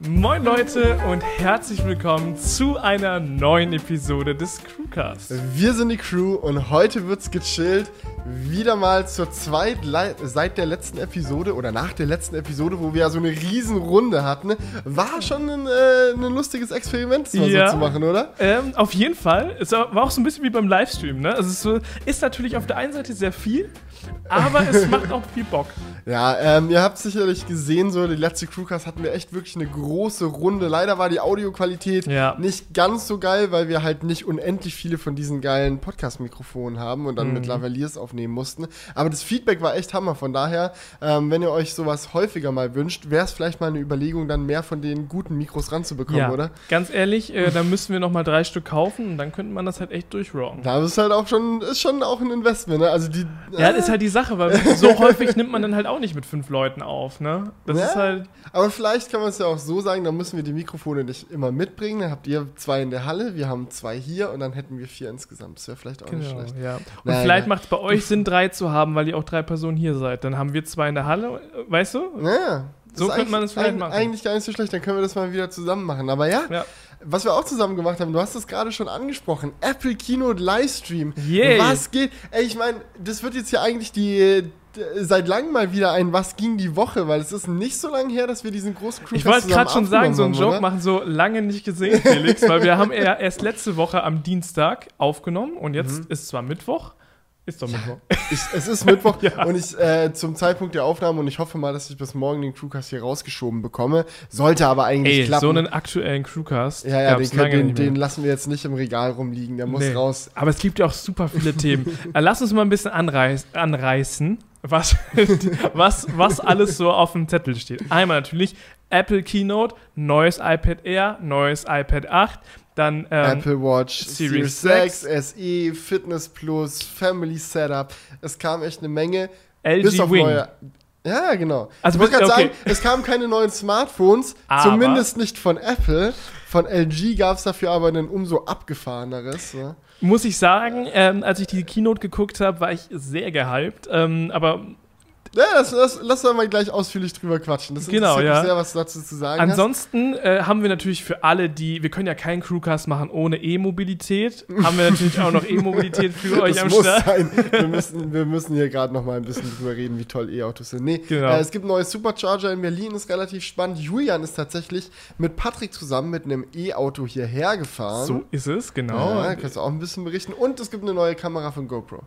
Moin Leute und herzlich willkommen zu einer neuen Episode des Crewcast. Wir sind die Crew und heute wird's gechillt. Wieder mal zur zweit seit der letzten Episode oder nach der letzten Episode, wo wir ja so eine riesen Runde hatten. War schon ein, äh, ein lustiges Experiment, das mal Ja. so zu machen, oder? Ähm, auf jeden Fall. Es war auch so ein bisschen wie beim Livestream, ne? Also es ist natürlich auf der einen Seite sehr viel, aber es macht auch viel Bock. Ja, ähm, ihr habt sicherlich gesehen, so die letzte Crewcast hatten wir echt wirklich eine große Runde. Leider war die Audioqualität Ja. nicht ganz so geil, weil wir halt nicht unendlich viele von diesen geilen Podcast-Mikrofonen haben und Mhm. dann mit Lavaliers aufnehmen mussten. Aber das Feedback war echt Hammer. Von daher, ähm, wenn ihr euch sowas häufiger mal wünscht, wäre es vielleicht mal eine Überlegung, dann mehr von den guten Mikros ranzubekommen, ja, oder? ganz ehrlich, äh, da müssen wir noch mal drei Stück kaufen und dann könnte man das halt echt durchrocken. Da ist halt auch schon, ist schon auch ein Investment, ne? Also die. Ja, das ist halt die Sache, weil so häufig nimmt man dann halt auch nicht mit fünf Leuten auf, ne? Das Ja. ist halt. Aber vielleicht kann man es ja auch so sagen, dann müssen wir die Mikrofone nicht immer mitbringen. Dann habt ihr zwei in der Halle, wir haben zwei hier und dann hätten wir vier insgesamt. Das wäre vielleicht auch nicht Genau, schlecht. ja. Und Naja. vielleicht macht es bei euch Sinn, drei zu haben, weil ihr auch drei Personen hier seid. Dann haben wir zwei in der Halle, weißt du? Naja. So könnte man es vielleicht eig- machen. Eigentlich gar nicht so schlecht, dann können wir das mal wieder zusammen machen. Aber ja, Ja. was wir auch zusammen gemacht haben, du hast es gerade schon angesprochen, Apple Keynote Livestream. Yay. Was geht? Ey, ich meine, das wird jetzt ja eigentlich die seit langem mal wieder ein Was ging die Woche, weil es ist nicht so lange her, dass wir diesen großen Crewcast Ich wollte gerade schon sagen, so einen Joke haben, oder? machen, so lange nicht gesehen, Felix, weil wir haben ja erst letzte Woche am Dienstag aufgenommen und jetzt Mhm. ist zwar Mittwoch, ist doch Mittwoch. Ich, es ist Mittwoch Ja. und ich äh, zum Zeitpunkt der Aufnahme und ich hoffe mal, dass ich bis morgen den Crewcast hier rausgeschoben bekomme. Sollte aber eigentlich Ey, klappen. so einen aktuellen Crewcast ja, ja, den, können, den, den lassen wir jetzt nicht im Regal rumliegen. Der muss Nee. raus. Aber es gibt ja auch super viele Themen. Lass uns mal ein bisschen anreiß, anreißen, was, was, was alles so auf dem Zettel steht. Einmal natürlich Apple Keynote, neues iPad Air, neues iPad 8, dann ähm, Apple Watch Series Series 6, SE, Fitness Plus, Family Setup. Es kam echt eine Menge. LG bis auf Wing. neue. Ja, genau. Also ich bis- gerade okay. sagen, es kamen keine neuen Smartphones, Aber- zumindest nicht von Apple. Von LG gab es dafür aber ein umso abgefahreneres. Ne? Muss ich sagen, ähm, als ich die Keynote geguckt habe, war ich sehr gehypt. Ähm, aber Ja, das, das, lass uns mal gleich ausführlich drüber quatschen. Das Genau, ja. sehr, was dazu zu sagen ansonsten äh, haben wir natürlich für alle, die, wir können ja keinen Crewcast machen ohne E-Mobilität, haben wir natürlich auch noch E-Mobilität für hast. euch Das am muss Start. sein. Wir müssen, wir müssen hier gerade noch mal ein bisschen drüber reden, wie toll E-Autos sind. Nee, Genau. äh, es gibt ein neues Supercharger in Berlin, ist relativ spannend. Julian ist tatsächlich mit Patrick zusammen mit einem E-Auto hierher gefahren. So ist es, genau. Ja, kannst du auch ein bisschen berichten. Und es gibt eine neue Kamera von GoPro.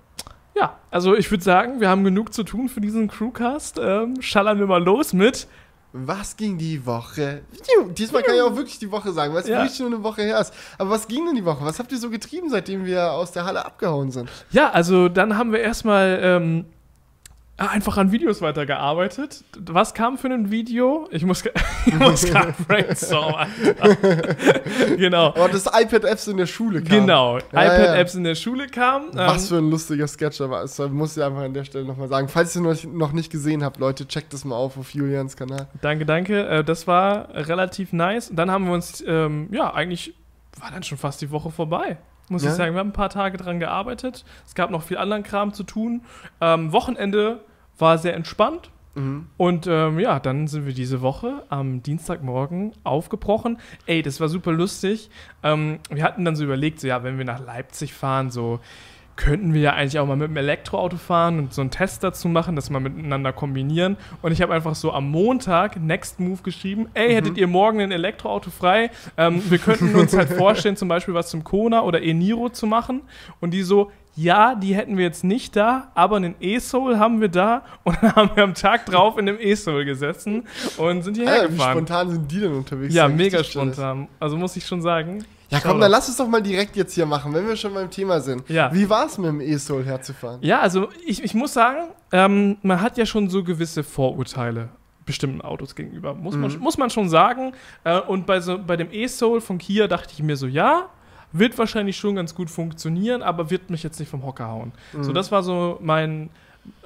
Ja, also ich würde sagen, wir haben genug zu tun für diesen Crewcast. Ähm, schallern wir mal los mit. Was ging die Woche? Diesmal kann ich auch wirklich die Woche sagen, weil es Ja. wirklich nur eine Woche her ist. Aber was ging denn die Woche? Was habt ihr so getrieben, seitdem wir aus der Halle abgehauen sind? Ja, also dann haben wir erstmal ähm, einfach an Videos weitergearbeitet. Was kam für ein Video? Ich muss, ich muss gerade brainstormen. Genau. Oh, das iPad-Apps in der Schule kam. Genau, Ja, iPad-Apps in der Schule. Was Ähm, für ein lustiger Sketch aber ist. Muss ich einfach an der Stelle nochmal sagen. Falls ihr noch, noch nicht gesehen habt, Leute, checkt das mal auf auf Julians Kanal. danke, danke. Äh, das war relativ nice. Und dann haben wir uns, ähm, ja, eigentlich war dann schon fast die Woche vorbei. Muss Ja. ich sagen, wir haben ein paar Tage dran gearbeitet. Es gab noch viel anderen Kram zu tun. Ähm, Wochenende war sehr entspannt. Mhm. Und ähm, ja, dann sind wir diese Woche am Dienstagmorgen aufgebrochen. Ey, das war super lustig. Ähm, wir hatten dann so überlegt, so ja, wenn wir nach Leipzig fahren, so könnten wir ja eigentlich auch mal mit dem Elektroauto fahren und so einen Test dazu machen, das mal miteinander kombinieren. Und ich habe einfach so am Montag Next Move geschrieben, ey, hättet ihr morgen ein Elektroauto frei? Ähm, wir könnten uns halt vorstellen, zum Beispiel was zum Kona oder E-Niro zu machen. Und die so, ja, die hätten wir jetzt nicht da, aber einen E-Soul haben wir da. Und dann haben wir am Tag drauf in dem E-Soul gesessen und sind hierher wie gefahren. spontan sind die denn unterwegs? Ja, mega spontan. Also muss ich schon sagen. Ja, komm, dann lass es doch mal direkt jetzt hier machen, wenn wir schon beim Thema sind. Ja. Wie war es mit dem E-Soul herzufahren? Ja, also ich, ich muss sagen, ähm, man hat ja schon so gewisse Vorurteile bestimmten Autos gegenüber. Muss, man, Mhm. muss man schon sagen. Äh, und bei, so, bei dem E-Soul von Kia dachte ich mir so, ja, wird wahrscheinlich schon ganz gut funktionieren, aber wird mich jetzt nicht vom Hocker hauen. So, Mhm. das war so mein,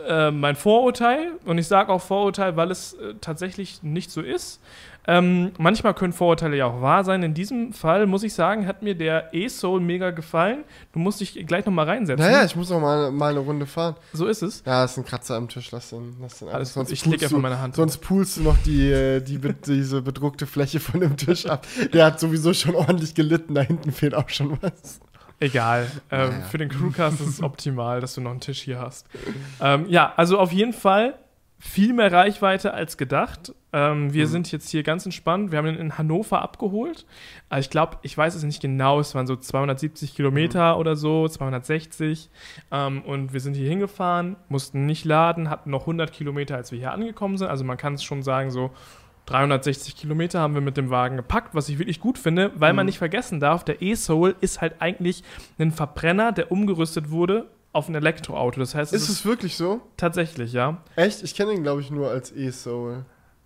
äh, mein Vorurteil. Und ich sage auch Vorurteil, weil es äh, tatsächlich nicht so ist. Ähm, manchmal können Vorurteile ja auch wahr sein. In diesem Fall muss ich sagen, hat mir der E-Soul mega gefallen. Du musst dich gleich nochmal reinsetzen. Naja, ich muss auch mal, mal eine Runde fahren. So ist es. Ja, ist ein Kratzer am Tisch. Lass den, lass den Alles gut. Ich leg einfach meine Hand Sonst pulst du noch die, äh, die, be- diese bedruckte Fläche von dem Tisch ab. Der hat sowieso schon ordentlich gelitten. Da hinten fehlt auch schon was. Egal. Ähm, Naja. Für den Crewcast ist es optimal, dass du noch einen Tisch hier hast. Ähm, ja, also auf jeden Fall viel mehr Reichweite als gedacht. Ähm, wir Mhm. sind jetzt hier ganz entspannt. Wir haben ihn in Hannover abgeholt. Also ich glaube, ich weiß es nicht genau, es waren so 270 Kilometer oder so, 260. Ähm, und wir sind hier hingefahren, mussten nicht laden, hatten noch 100 Kilometer, als wir hier angekommen sind. Also man kann es schon sagen, so 360 Kilometer haben wir mit dem Wagen gepackt, was ich wirklich gut finde, weil man Mhm. nicht vergessen darf, der E-Soul ist halt eigentlich ein Verbrenner, der umgerüstet wurde auf ein Elektroauto. Das heißt, es Ist ist, es wirklich so? tatsächlich, ja. Echt? Ich kenne ihn, glaube ich, nur als E-Soul.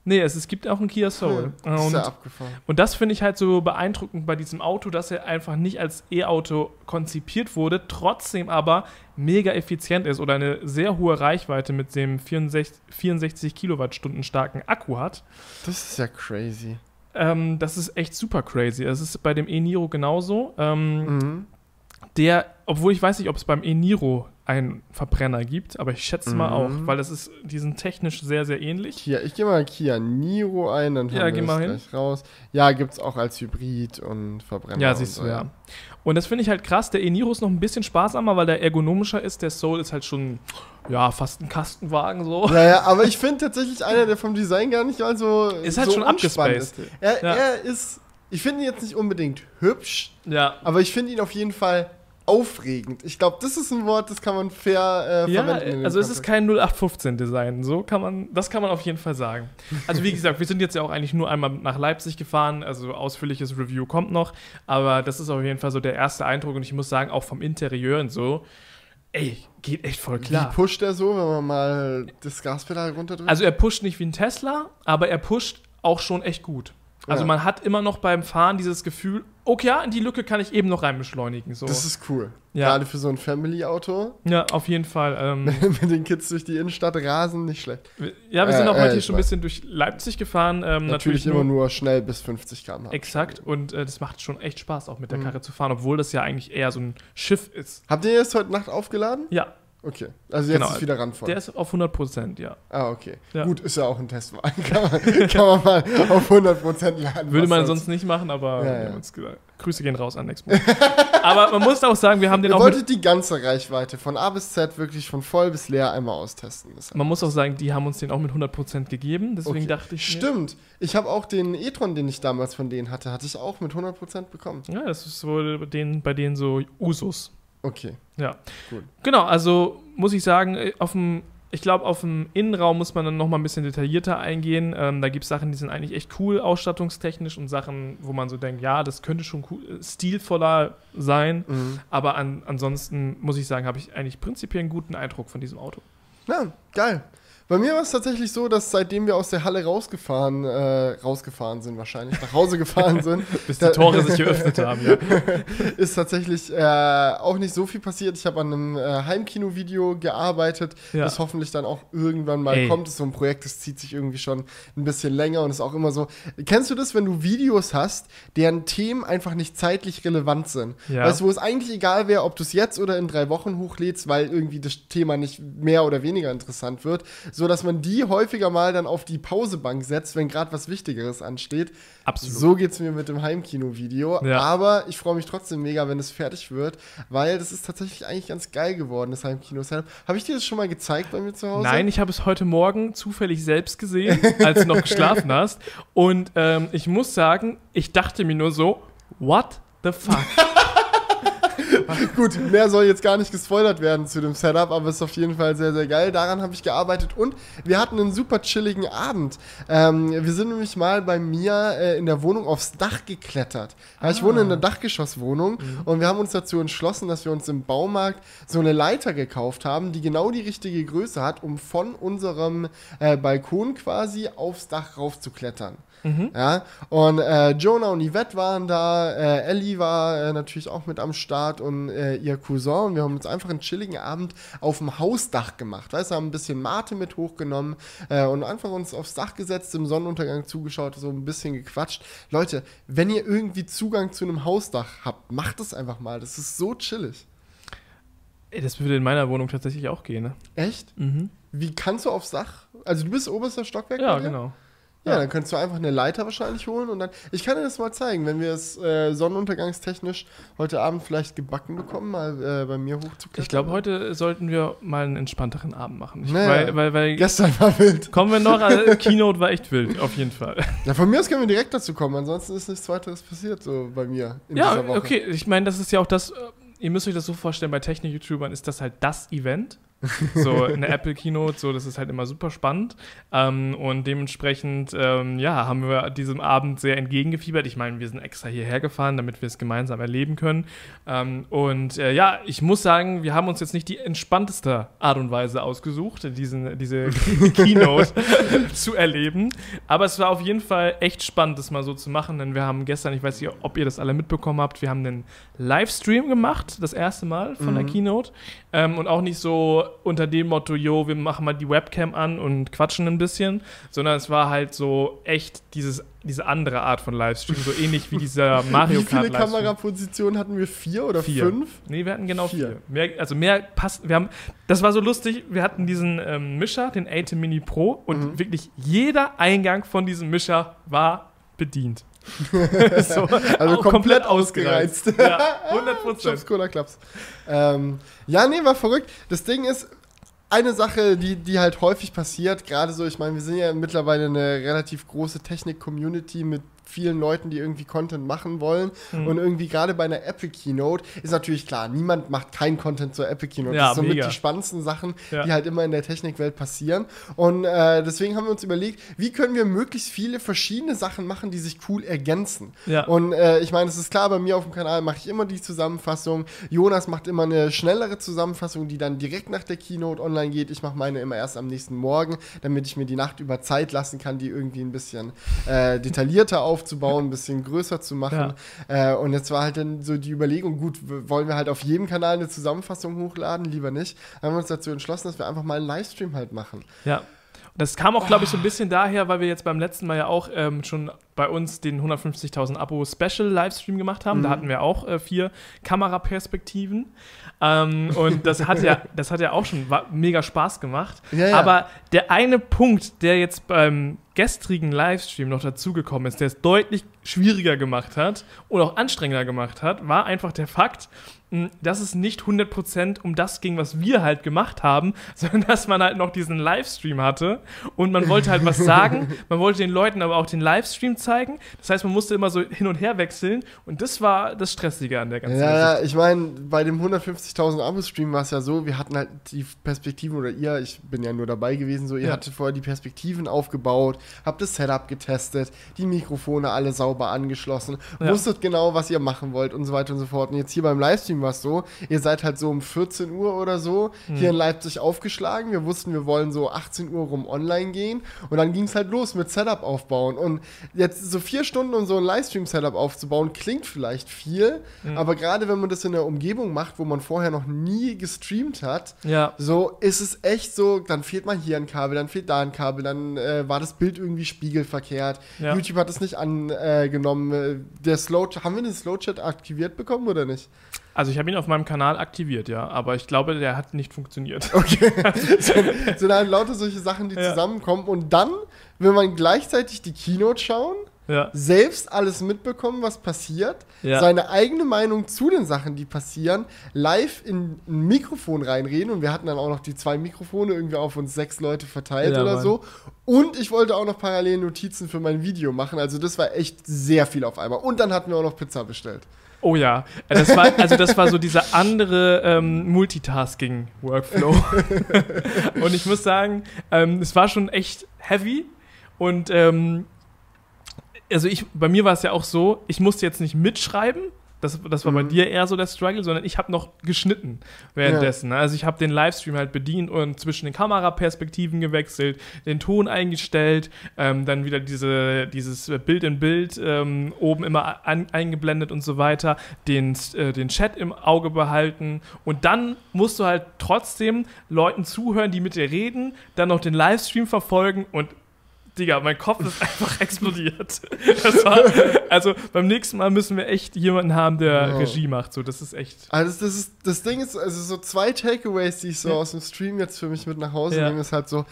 Nee, es, es gibt auch einen Kia Soul. Hm, ist und, ja abgefahren. und das finde ich halt so beeindruckend bei diesem Auto, dass er einfach nicht als E-Auto konzipiert wurde, trotzdem aber mega effizient ist oder eine sehr hohe Reichweite mit dem 64, 64 Kilowattstunden starken Akku hat. Das ist ja crazy. Ähm, das ist echt super crazy. Es ist bei dem E-Niro genauso. Ähm, Mhm. Der, obwohl ich weiß nicht, ob es beim E-Niro einen Verbrenner gibt, aber ich schätze mal Mhm. auch, weil das ist, die sind technisch sehr, sehr ähnlich. Kia, ich gehe mal Kia Niro ein, dann Ja, geh wir mal hin. gleich raus. Ja, gibt es auch als Hybrid und Verbrenner. Ja, siehst du, ja. Und das finde ich halt krass. Der E-Niro ist noch ein bisschen sparsamer, weil der ergonomischer ist. Der Soul ist halt schon, ja, fast ein Kastenwagen so. Naja, aber ich finde tatsächlich einer, der vom Design gar nicht mal so. Ist halt so schon abgespaced. ist. Er, Ja. er ist. Ich finde ihn jetzt nicht unbedingt hübsch, Ja. aber ich finde ihn auf jeden Fall aufregend. Ich glaube, das ist ein Wort, das kann man fair äh, Ja, verwenden. also es ist kein 0815-Design, so kann man, das kann man auf jeden Fall sagen. Also wie gesagt, wir sind jetzt ja auch eigentlich nur einmal nach Leipzig gefahren, also ausführliches Review kommt noch, aber das ist auf jeden Fall so der erste Eindruck und ich muss sagen, auch vom Interieur und so, ey, geht echt voll klar. Wie pusht er so, wenn man mal das Gaspedal runterdrückt? Also er pusht nicht wie ein Tesla, aber er pusht auch schon echt gut. Also Ja. man hat immer noch beim Fahren dieses Gefühl, okay, ja, in die Lücke kann ich eben noch rein beschleunigen. So. das ist cool. Ja. Gerade für so ein Family-Auto. ja, auf jeden Fall. Ähm, Mit den Kids durch die Innenstadt rasen, nicht schlecht. ja, wir sind Äh, auch heute äh, hier ich schon ein bisschen durch Leipzig gefahren. Ähm, Natürlich, natürlich immer nur schnell bis 50 km/h. Exakt, und äh, das macht schon echt Spaß, auch mit der Mhm. Karre zu fahren, obwohl das ja eigentlich eher so ein Schiff ist. Habt ihr jetzt heute Nacht aufgeladen? Ja, Okay. Also jetzt Genau. ist wieder randvoll. der ist auf 100 Prozent, ja. ah, okay. Ja. Gut, ist ja auch ein Testwagen. Kann man, kann man mal auf 100% laden. Würde man sonst nicht machen, aber Ja, ja. Grüße gehen raus an Nextmo. aber man muss auch sagen, wir haben den Ihr auch wolltet die ganze Reichweite von A bis Z wirklich von voll bis leer einmal austesten. Das man muss auch sagen, die haben uns den auch mit 100 Prozent gegeben, deswegen Okay. dachte ich Stimmt. Ich habe auch den e-tron, den ich damals von denen hatte, hatte ich auch mit 100% bekommen. Ja, das ist wohl bei denen, bei denen so Usus. Okay. Ja. Gut. Genau, also muss ich sagen, äh, auf dem, ich glaube, auf dem Innenraum muss man dann nochmal ein bisschen detaillierter eingehen. Ähm, da gibt es Sachen, die sind eigentlich echt cool ausstattungstechnisch und Sachen, wo man so denkt, ja, das könnte schon cool, äh, stilvoller sein. Mhm. Aber an, ansonsten muss ich sagen, habe ich eigentlich prinzipiell einen guten Eindruck von diesem Auto. Ja, geil. Bei mir war es tatsächlich so, dass seitdem wir aus der Halle rausgefahren, äh, rausgefahren sind wahrscheinlich, nach Hause gefahren sind, Bis die Tore sich geöffnet haben, ja. ist tatsächlich äh, auch nicht so viel passiert. Ich habe an einem äh, Heimkino-Video gearbeitet, Ja. das hoffentlich dann auch irgendwann mal Ey. kommt. Das ist so ein Projekt, das zieht sich irgendwie schon ein bisschen länger und ist auch immer so. Kennst du das, wenn du Videos hast, deren Themen einfach nicht zeitlich relevant sind? Ja. Weißt du, wo es eigentlich egal wäre, ob du es jetzt oder in drei Wochen hochlädst, weil irgendwie das Thema nicht mehr oder weniger interessant wird, so dass man die häufiger mal dann auf die Pausebank setzt, wenn gerade was Wichtigeres ansteht. Absolut. So geht es mir mit dem Heimkino-Video. Ja. Aber ich freue mich trotzdem mega, wenn es fertig wird, weil das ist tatsächlich eigentlich ganz geil geworden, das Heimkino-Setup. Habe ich dir das schon mal gezeigt bei mir zu Hause? Nein, ich habe es heute Morgen zufällig selbst gesehen, als du noch geschlafen hast. Und ähm, ich muss sagen, ich dachte mir nur so, what the fuck? Gut, mehr soll jetzt gar nicht gespoilert werden zu dem Setup, aber es ist auf jeden Fall sehr, sehr geil. Daran habe ich gearbeitet und wir hatten einen super chilligen Abend. Ähm, wir sind nämlich mal bei mir äh, in der Wohnung aufs Dach geklettert. Ja, ich Ah. wohne in einer Dachgeschosswohnung Mhm. und wir haben uns dazu entschlossen, dass wir uns im Baumarkt so eine Leiter gekauft haben, die genau die richtige Größe hat, um von unserem äh, Balkon quasi aufs Dach raufzuklettern. Mhm. Ja, und äh, Jonah und Yvette waren da, äh, Ellie war äh, natürlich auch mit am Start und äh, ihr Cousin. Und wir haben uns einfach einen chilligen Abend auf dem Hausdach gemacht. Weißt du, haben ein bisschen Mate mit hochgenommen äh, und einfach uns aufs Dach gesetzt, im Sonnenuntergang zugeschaut, so ein bisschen gequatscht. Leute, wenn ihr irgendwie Zugang zu einem Hausdach habt, macht es einfach mal. Das ist so chillig. Ey, das würde in meiner Wohnung tatsächlich auch gehen, ne? Echt? Mhm. Wie kannst du aufs Dach? Also du bist oberster Stockwerk? Ja, genau. Ja, Ja. dann kannst du einfach eine Leiter wahrscheinlich holen und dann. Ich kann dir das mal zeigen, wenn wir es äh, sonnenuntergangstechnisch heute Abend vielleicht gebacken bekommen, mal äh, bei mir hochzuklettern. Ich glaube, heute sollten wir mal einen entspannteren Abend machen. Ich, Naja. Weil, weil, weil Gestern war wild. kommen wir noch, also, Keynote war echt wild, auf jeden Fall. Ja, von mir aus können wir direkt dazu kommen, ansonsten ist nichts weiteres passiert so bei mir in ja, dieser Woche. okay, ich meine, das ist ja auch das, äh, ihr müsst euch das so vorstellen, bei Technik-YouTubern ist das halt das Event. So eine Apple Keynote, so das ist halt immer super spannend. Ähm, und dementsprechend, ähm, ja, haben wir diesem Abend sehr entgegengefiebert. Ich meine, wir sind extra hierher gefahren, damit wir es gemeinsam erleben können. Ähm, und äh, ja, ich muss sagen, wir haben uns jetzt nicht die entspannteste Art und Weise ausgesucht, diesen, diese Keynote zu erleben. Aber es war auf jeden Fall echt spannend, das mal so zu machen, denn wir haben gestern, ich weiß nicht, ob ihr das alle mitbekommen habt, wir haben einen Livestream gemacht, das erste Mal von der Mhm. Keynote. Ähm, und auch nicht so unter dem Motto, jo, wir machen mal die Webcam an und quatschen ein bisschen, sondern es war halt so echt dieses, diese andere Art von Livestream, so ähnlich wie dieser Mario Wie Kart viele Livestream. Kamerapositionen hatten wir? Vier oder Vier. fünf? Nee, wir hatten genau Vier. vier. Mehr, also mehr passt. Wir haben, das war so lustig. Wir hatten diesen ähm, Mischer, den ATEM Mini Pro, und Mhm. wirklich jeder Eingang von diesem Mischer war bedient. so, Also auch komplett ausgereizt. ja, 100 Chops, Prozent. Cola Klaps. Ähm, ja, nee, war verrückt. Das Ding ist, eine Sache, die, die halt häufig passiert, gerade so, ich meine, wir sind ja mittlerweile eine relativ große Technik-Community mit vielen Leuten, die irgendwie Content machen wollen. Mhm. Und irgendwie gerade bei einer Apple Keynote ist natürlich klar, niemand macht kein Content zur Apple Keynote. Ja, das sind somit die spannendsten Sachen, Ja. die halt immer in der Technikwelt passieren. Und äh, deswegen haben wir uns überlegt, wie können wir möglichst viele verschiedene Sachen machen, die sich cool ergänzen. Ja. Und äh, ich meine, es ist klar, bei mir auf dem Kanal mache ich immer die Zusammenfassung. Jonas macht immer eine schnellere Zusammenfassung, die dann direkt nach der Keynote online geht. Ich mache meine immer erst am nächsten Morgen, damit ich mir die Nacht über Zeit lassen kann, die irgendwie ein bisschen äh, detaillierter aufzubauen, ein bisschen größer zu machen. Äh, und jetzt war halt dann so die Überlegung, gut, wollen wir halt auf jedem Kanal eine Zusammenfassung hochladen? Lieber nicht. Haben wir uns dazu entschlossen, dass wir einfach mal einen Livestream halt machen. Ja. Das kam auch, glaube ich, so ein bisschen daher, weil wir jetzt beim letzten Mal ja auch ähm, schon bei uns den 150.000 Abo Special Livestream gemacht haben. Da Mhm. hatten wir auch äh, vier Kameraperspektiven. Ähm, und das hat ja, das hat ja auch schon mega Spaß gemacht. Ja, ja. Aber der eine Punkt, der jetzt beim gestrigen Livestream noch dazugekommen ist, der es deutlich schwieriger gemacht hat und auch anstrengender gemacht hat, war einfach der Fakt, dass es nicht 100% um das ging, was wir halt gemacht haben, sondern dass man halt noch diesen Livestream hatte und man wollte halt was sagen, man wollte den Leuten aber auch den Livestream zeigen. Das heißt, man musste immer so hin und her wechseln und das war das Stressige an der ganzen Ja, Geschichte. ja, ich meine, bei dem 150.000 Abo-Stream war es ja so, wir hatten halt die Perspektiven, oder ihr, ich bin ja nur dabei gewesen, so, ihr Ja. hattet vorher die Perspektiven aufgebaut, habt das Setup getestet, die Mikrofone alle sauber angeschlossen, Ja. wusstet genau, was ihr machen wollt und so weiter und so fort. Und jetzt hier beim Livestream war es so, ihr seid halt so um 14 Uhr oder so Mhm. hier in Leipzig aufgeschlagen, wir wussten, wir wollen so 18 Uhr rum online gehen und dann ging es halt los mit Setup aufbauen. Und jetzt so vier Stunden, um so ein Livestream-Setup aufzubauen, klingt vielleicht viel, Mhm. aber gerade wenn man das in der Umgebung macht, wo man vorher noch nie gestreamt hat, Ja. so ist es echt so, dann fehlt mal hier ein Kabel, dann fehlt da ein Kabel, dann äh, war das Bild irgendwie spiegelverkehrt. Ja. YouTube hat es nicht angenommen. Äh, der Slow haben wir den Slow-Chat aktiviert bekommen oder nicht? Also ich habe ihn auf meinem Kanal aktiviert, ja, aber ich glaube, der hat nicht funktioniert. Okay. sind, sind halt lauter solche Sachen, die Ja. zusammenkommen. Und dann will man gleichzeitig die Keynote schauen, Ja. selbst alles mitbekommen, was passiert, Ja. seine eigene Meinung zu den Sachen, die passieren, live in ein Mikrofon reinreden. Und wir hatten dann auch noch die zwei Mikrofone irgendwie auf uns sechs Leute verteilt oder Mann. so. Und ich wollte auch noch parallel Notizen für mein Video machen. Also das war echt sehr viel auf einmal. Und dann hatten wir auch noch Pizza bestellt. Oh ja, Äh, das war, also das war so dieser andere ähm, Multitasking-Workflow. und ich muss sagen, ähm, es war schon echt heavy. Und ähm, also ich, bei mir war es ja auch so, ich musste jetzt nicht mitschreiben, Das, das war bei Mhm. dir eher so der Struggle, sondern ich habe noch geschnitten währenddessen. Also ich habe den Livestream halt bedient und zwischen den Kameraperspektiven gewechselt, den Ton eingestellt, ähm, dann wieder diese, dieses Bild in Bild ähm, oben immer an, eingeblendet und so weiter, den, äh, den Chat im Auge behalten und dann musst du halt trotzdem Leuten zuhören, die mit dir reden, dann noch den Livestream verfolgen und Digga, mein Kopf ist einfach explodiert. War, also beim nächsten Mal müssen wir echt jemanden haben, der Ja. Regie macht. So, das ist echt. Also das, ist, das Ding ist, also so zwei Takeaways, die ich so Ja. aus dem Stream jetzt für mich mit nach Hause Ja. nehme, ist halt so,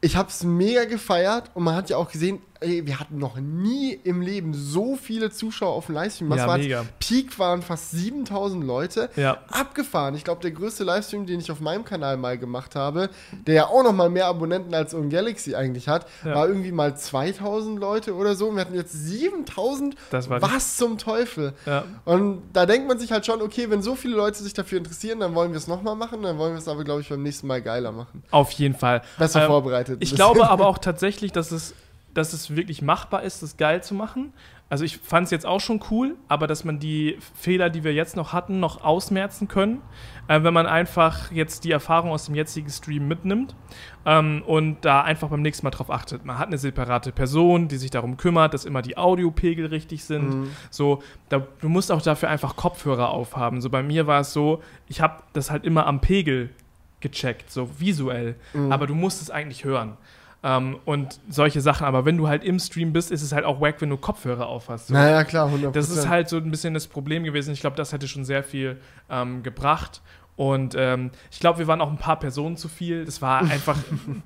ich habe es mega gefeiert und man hat ja auch gesehen, ey, wir hatten noch nie im Leben so viele Zuschauer auf dem Livestream. Was Ja, war mega. Peak waren fast 7000 Leute. Ja. Abgefahren. Ich glaube, der größte Livestream, den ich auf meinem Kanal mal gemacht habe, der ja auch noch mal mehr Abonnenten als On Galaxy eigentlich hat, Ja. war irgendwie mal 2000 Leute oder so. Und wir hatten jetzt 7000. Das war Was zum Teufel? Ja. Und da denkt man sich halt schon, okay, wenn so viele Leute sich dafür interessieren, dann wollen wir es nochmal machen, dann wollen wir es aber, glaube ich, beim nächsten Mal geiler machen. Auf jeden Fall. Besser Ähm, vorbereitet. Ich glaube aber auch tatsächlich, dass es, dass es wirklich machbar ist, das geil zu machen. Also ich fand es jetzt auch schon cool, aber dass man die Fehler, die wir jetzt noch hatten, noch ausmerzen können, äh, wenn man einfach jetzt die Erfahrung aus dem jetzigen Stream mitnimmt ähm, und da einfach beim nächsten Mal drauf achtet. Man hat eine separate Person, die sich darum kümmert, dass immer die Audiopegel richtig sind. Mhm. So, da, du musst auch dafür einfach Kopfhörer aufhaben. So bei mir war es so, ich habe das halt immer am Pegel gecheckt, so visuell. Mhm. Aber du musst es eigentlich hören. Ähm, und solche Sachen. Aber wenn du halt im Stream bist, ist es halt auch wack, wenn du Kopfhörer aufhast. So. Naja, klar, 100%. Das ist halt so ein bisschen das Problem gewesen. Ich glaube, das hätte schon sehr viel ähm, gebracht. Und ähm, ich glaube, wir waren auch ein paar Personen zu viel. Das war einfach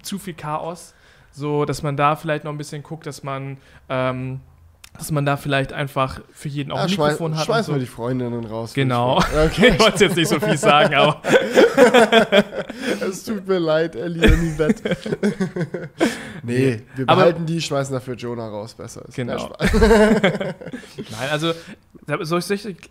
zu viel Chaos. So, dass man da vielleicht noch ein bisschen guckt, dass man, ähm, dass man da vielleicht einfach für jeden auch ja, ein Mikrofon hat. schmeiß und mal so. die Freundinnen raus. Genau. Okay, Ich wollte jetzt nicht so viel sagen, aber es tut mir leid, Ellie und Yvette. nee, wir Aber- behalten die, schmeißen dafür Jonah raus, besser ist. Genau. Nein, also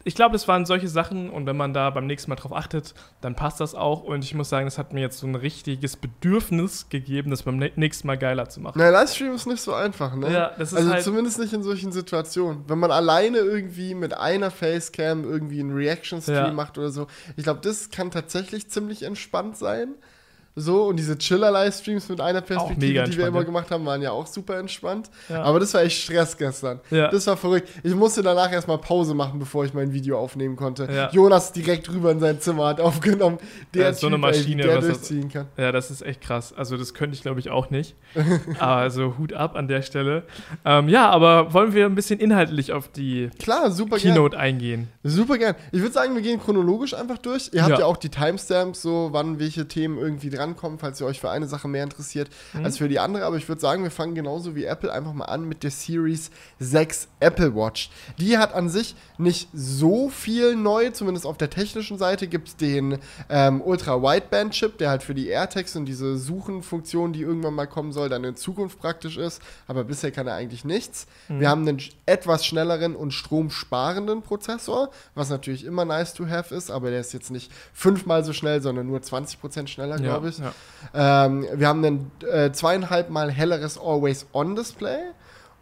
ich glaube, das waren solche Sachen und wenn man da beim nächsten Mal drauf achtet, dann passt das auch und ich muss sagen, das hat mir jetzt so ein richtiges Bedürfnis gegeben, das beim nä- nächsten Mal geiler zu machen. Na, Livestream ist nicht so einfach, ne? Ja, das ist also halt- zumindest nicht in solchen Situationen. Wenn man alleine irgendwie mit einer Facecam irgendwie einen Reaction-Stream Ja. macht oder so, ich glaube, das kann tatsächlich ziemlich entspannt sein. So, und diese Chiller-Livestreams mit einer Perspektive, die wir immer ja. gemacht haben, waren ja auch super entspannt. Ja. Aber das war echt Stress gestern. Ja. Das war verrückt. Ich musste danach erstmal Pause machen, bevor ich mein Video aufnehmen konnte. Jonas direkt rüber in sein Zimmer hat aufgenommen. Der Ja, so eine Typ, ey, Maschine, der durchziehen kann. Ja, das ist echt krass. Also das könnte ich, glaube ich, auch nicht. also Hut ab an der Stelle. Ähm, ja, aber wollen wir ein bisschen inhaltlich auf die Klar, super. Keynote eingehen? Super gern. Ich würde sagen, wir gehen chronologisch einfach durch. Ihr habt ja, auch die Timestamps, so wann welche Themen irgendwie drankommen, falls ihr euch für eine Sache mehr interessiert Mhm. als für die andere. Aber ich würde sagen, wir fangen genauso wie Apple einfach mal an mit der Series 6 Apple Watch. Die hat an sich nicht so viel neu, zumindest auf der technischen Seite gibt es den ähm, Ultra-Wideband-Chip, der halt für die AirTags und diese Suchenfunktion, die irgendwann mal kommen soll, dann in Zukunft praktisch ist. Aber bisher kann er eigentlich nichts. Mhm. Wir haben einen etwas schnelleren und stromsparenden Prozessor, was natürlich immer nice to have ist, aber der ist jetzt nicht fünfmal so schnell, sondern nur 20% schneller, glaube ich. Ja. Ähm, wir haben ein äh, zweieinhalb Mal helleres Always-On-Display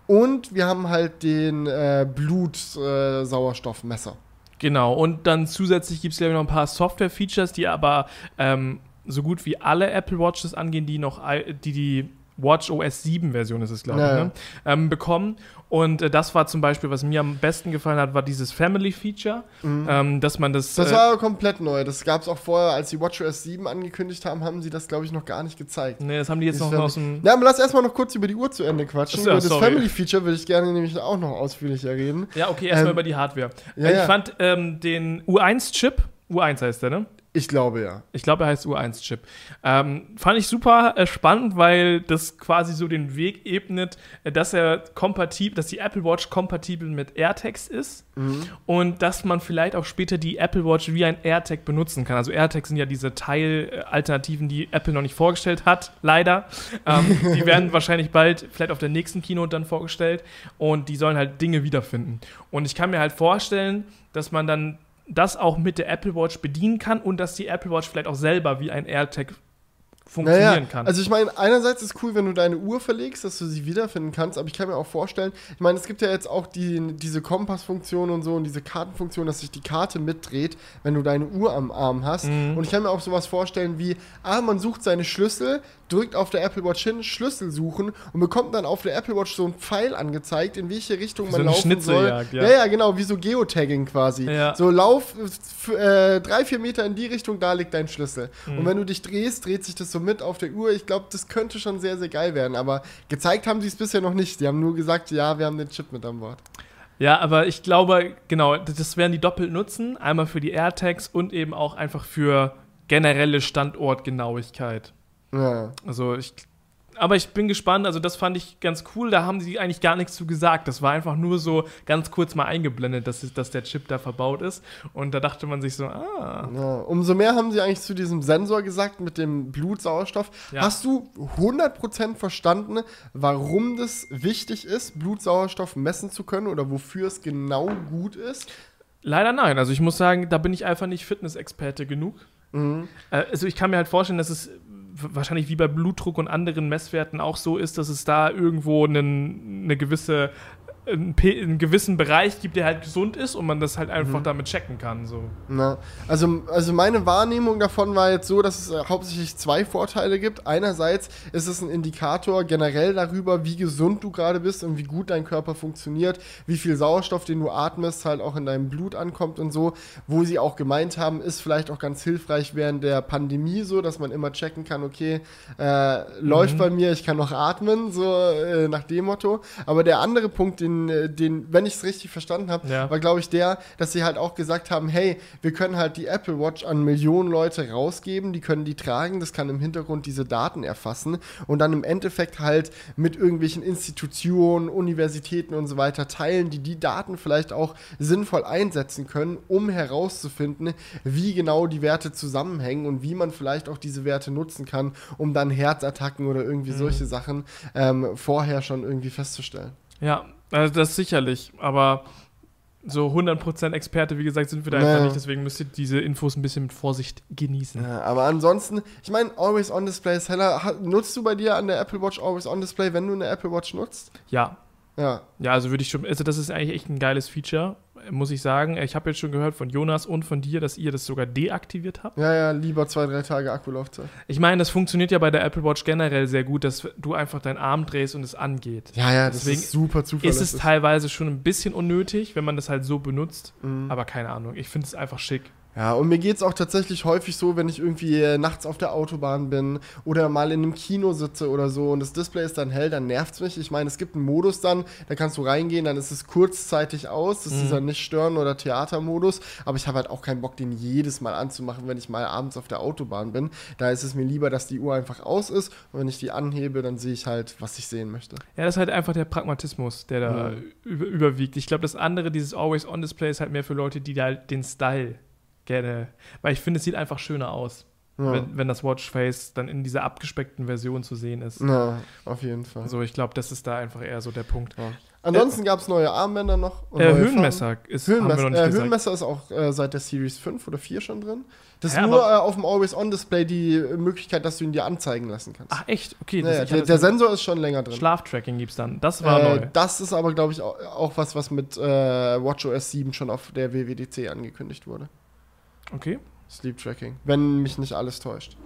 und wir haben halt den äh, Blut-Sauerstoffmesser. Genau, und dann zusätzlich gibt es ja noch ein paar Software-Features, die aber ähm, so gut wie alle Apple Watches angehen, die noch die, die Watch OS 7 Version ist es, glaube ich, ja. ne? ähm, bekommen. Und äh, das war zum Beispiel, was mir am besten gefallen hat, war dieses Family-Feature, ähm, dass man das. Mhm. Das äh, war aber komplett neu. Das gab es auch vorher, als die WatchOS 7 angekündigt haben, haben sie das, glaube ich, noch gar nicht gezeigt. nee, das haben die jetzt Dieses noch aus dem. Ja, aber lass erstmal noch kurz über die Uhr zu Ende quatschen. So, über das sorry. Family Feature würde ich gerne nämlich auch noch ausführlicher reden. Ja, okay, erstmal Ähm, über die Hardware. ja, ich ja. fand ähm, den U1-Chip, U1 heißt der, ne? Ich glaube ja. Ich glaube, er heißt U1-Chip. Ähm, fand ich super äh, spannend, weil das quasi so den Weg ebnet, äh, dass er kompatibel, dass die Apple Watch kompatibel mit AirTags ist und dass man vielleicht auch später die Apple Watch wie ein AirTag benutzen kann. Also AirTags sind ja diese Teilalternativen, die Apple noch nicht vorgestellt hat, leider. Ähm, die werden wahrscheinlich bald, vielleicht auf der nächsten Keynote dann vorgestellt und die sollen halt Dinge wiederfinden. Und ich kann mir halt vorstellen, dass man dann das auch mit der Apple Watch bedienen kann und dass die Apple Watch vielleicht auch selber wie ein AirTag funktionieren Naja, kann. Also ich meine, einerseits ist cool, wenn du deine Uhr verlegst, dass du sie wiederfinden kannst, aber ich kann mir auch vorstellen, ich meine, es gibt ja jetzt auch die, diese Kompassfunktion und so und diese Kartenfunktion, dass sich die Karte mitdreht, wenn du deine Uhr am Arm hast. Mhm. Und ich kann mir auch sowas vorstellen wie, ah, man sucht seine Schlüssel, drückt auf der Apple Watch hin, Schlüssel suchen und bekommt dann auf der Apple Watch so einen Pfeil angezeigt, in welche Richtung Wie man so laufen soll. Schnitzeljagd, ja. ja, ja, genau, wie so Geotagging quasi. Ja. So lauf äh, drei, vier Meter in die Richtung, da liegt dein Schlüssel. Mhm. Und wenn du dich drehst, dreht sich das so mit auf der Uhr. Ich glaube, das könnte schon sehr, sehr geil werden. Aber gezeigt haben sie es bisher noch nicht. Die haben nur gesagt, ja, wir haben den Chip mit an Bord. Ja, aber ich glaube, genau, das werden die doppelt nutzen. Einmal für die AirTags und eben auch einfach für generelle Standortgenauigkeit. Ja. Also ich. Aber ich bin gespannt, also das fand ich ganz cool. Da haben sie eigentlich gar nichts zu gesagt. Das war einfach nur so ganz kurz mal eingeblendet, dass, dass der Chip da verbaut ist. Und da dachte man sich so, ah. Ja, umso mehr haben sie eigentlich zu diesem Sensor gesagt mit dem Blutsauerstoff. Ja. Hast du 100% verstanden, warum das wichtig ist, Blutsauerstoff messen zu können oder wofür es genau gut ist? Leider nein. Also ich muss sagen, da bin ich einfach nicht Fitnessexperte genug. Mhm. Äh, Also ich kann mir halt vorstellen, dass es wahrscheinlich wie bei Blutdruck und anderen Messwerten auch so ist, dass es da irgendwo einen, eine gewisse einen, einen gewissen Bereich gibt, der halt gesund ist und man das halt einfach damit checken kann. So. Na, also, also meine Wahrnehmung davon war jetzt so, dass es äh, hauptsächlich zwei Vorteile gibt. Einerseits ist es ein Indikator generell darüber, wie gesund du gerade bist und wie gut dein Körper funktioniert, wie viel Sauerstoff, den du atmest, halt auch in deinem Blut ankommt und so. Wo sie auch gemeint haben, ist vielleicht auch ganz hilfreich während der Pandemie so, dass man immer checken kann, okay, äh, läuft bei mir, ich kann noch atmen, so äh, nach dem Motto. Aber der andere Punkt, den, äh, den wenn ich es richtig verstanden habe, Ja. war, glaube ich, der, dass sie halt auch gesagt haben, hey, wir können halt die Apple Watch an Millionen Leute rausgeben, die können die tragen, das kann im Hintergrund diese Daten erfassen und dann im Endeffekt halt mit irgendwelchen Institutionen, Universitäten und so weiter teilen, die die Daten vielleicht auch sinnvoll einsetzen können, um herauszufinden, wie genau die Werte zusammenhängen und wie man vielleicht auch diese Werte nutzen kann, um dann Herzattacken oder irgendwie solche Sachen ähm, vorher schon irgendwie festzustellen. Ja, also das sicherlich, aber so 100% Experte, wie gesagt, sind wir da Naja. einfach nicht, deswegen müsst ihr diese Infos ein bisschen mit Vorsicht genießen. Ja, aber ansonsten, ich meine, Always On Display, Seller, ha- nutzt du bei dir an der Apple Watch Always On Display, wenn du eine Apple Watch nutzt? Ja, Ja. Ja, also würde ich schon, also das ist eigentlich echt ein geiles Feature, muss ich sagen. Ich habe jetzt schon gehört von Jonas und von dir, dass ihr das sogar deaktiviert habt. Ja, ja, lieber zwei, drei Tage Akkulaufzeit. Ich meine, das funktioniert ja bei der Apple Watch generell sehr gut, dass du einfach deinen Arm drehst und es angeht. Ja, ja, das Deswegen ist super Ist zuverlässig. es teilweise schon ein bisschen unnötig, wenn man das halt so benutzt, Mhm. aber keine Ahnung. Ich finde es einfach schick. Ja, und mir geht es auch tatsächlich häufig so, wenn ich irgendwie äh, nachts auf der Autobahn bin oder mal in einem Kino sitze oder so und das Display ist dann hell, dann nervt es mich. Ich meine, es gibt einen Modus dann, da kannst du reingehen, dann ist es kurzzeitig aus. Das ist Mhm. dieser Nicht-Stören- oder Theatermodus. Aber ich habe halt auch keinen Bock, den jedes Mal anzumachen, wenn ich mal abends auf der Autobahn bin. Da ist es mir lieber, dass die Uhr einfach aus ist und wenn ich die anhebe, dann sehe ich halt, was ich sehen möchte. Ja, das ist halt einfach der Pragmatismus, der da Mhm. über, überwiegt. Ich glaube, das andere, dieses Always-On-Display, ist halt mehr für Leute, die da halt den Style gerne, weil ich finde, es sieht einfach schöner aus, Ja, wenn, wenn das Watchface dann in dieser abgespeckten Version zu sehen ist. ja auf jeden Fall. Also ich glaube, das ist da einfach eher so der Punkt. Ja. Ansonsten gab es neue Armbänder noch. und Äh, Höhenmesser ist, haben Höhenmesser, nicht äh. Höhenmesser ist auch äh, seit der Series 5 oder 4 schon drin. Das ist Hä, nur äh, auf dem Always-On-Display die Möglichkeit, dass du ihn dir anzeigen lassen kannst. Ach echt? Okay, Naja, der, der Sensor ist schon länger drin. Schlaftracking gibt es dann. Das war Äh, neu. das ist aber, glaube ich, auch, auch was, was mit äh, WatchOS 7 schon auf der WWDC angekündigt wurde. Okay. Sleep Tracking. Wenn mich nicht alles täuscht.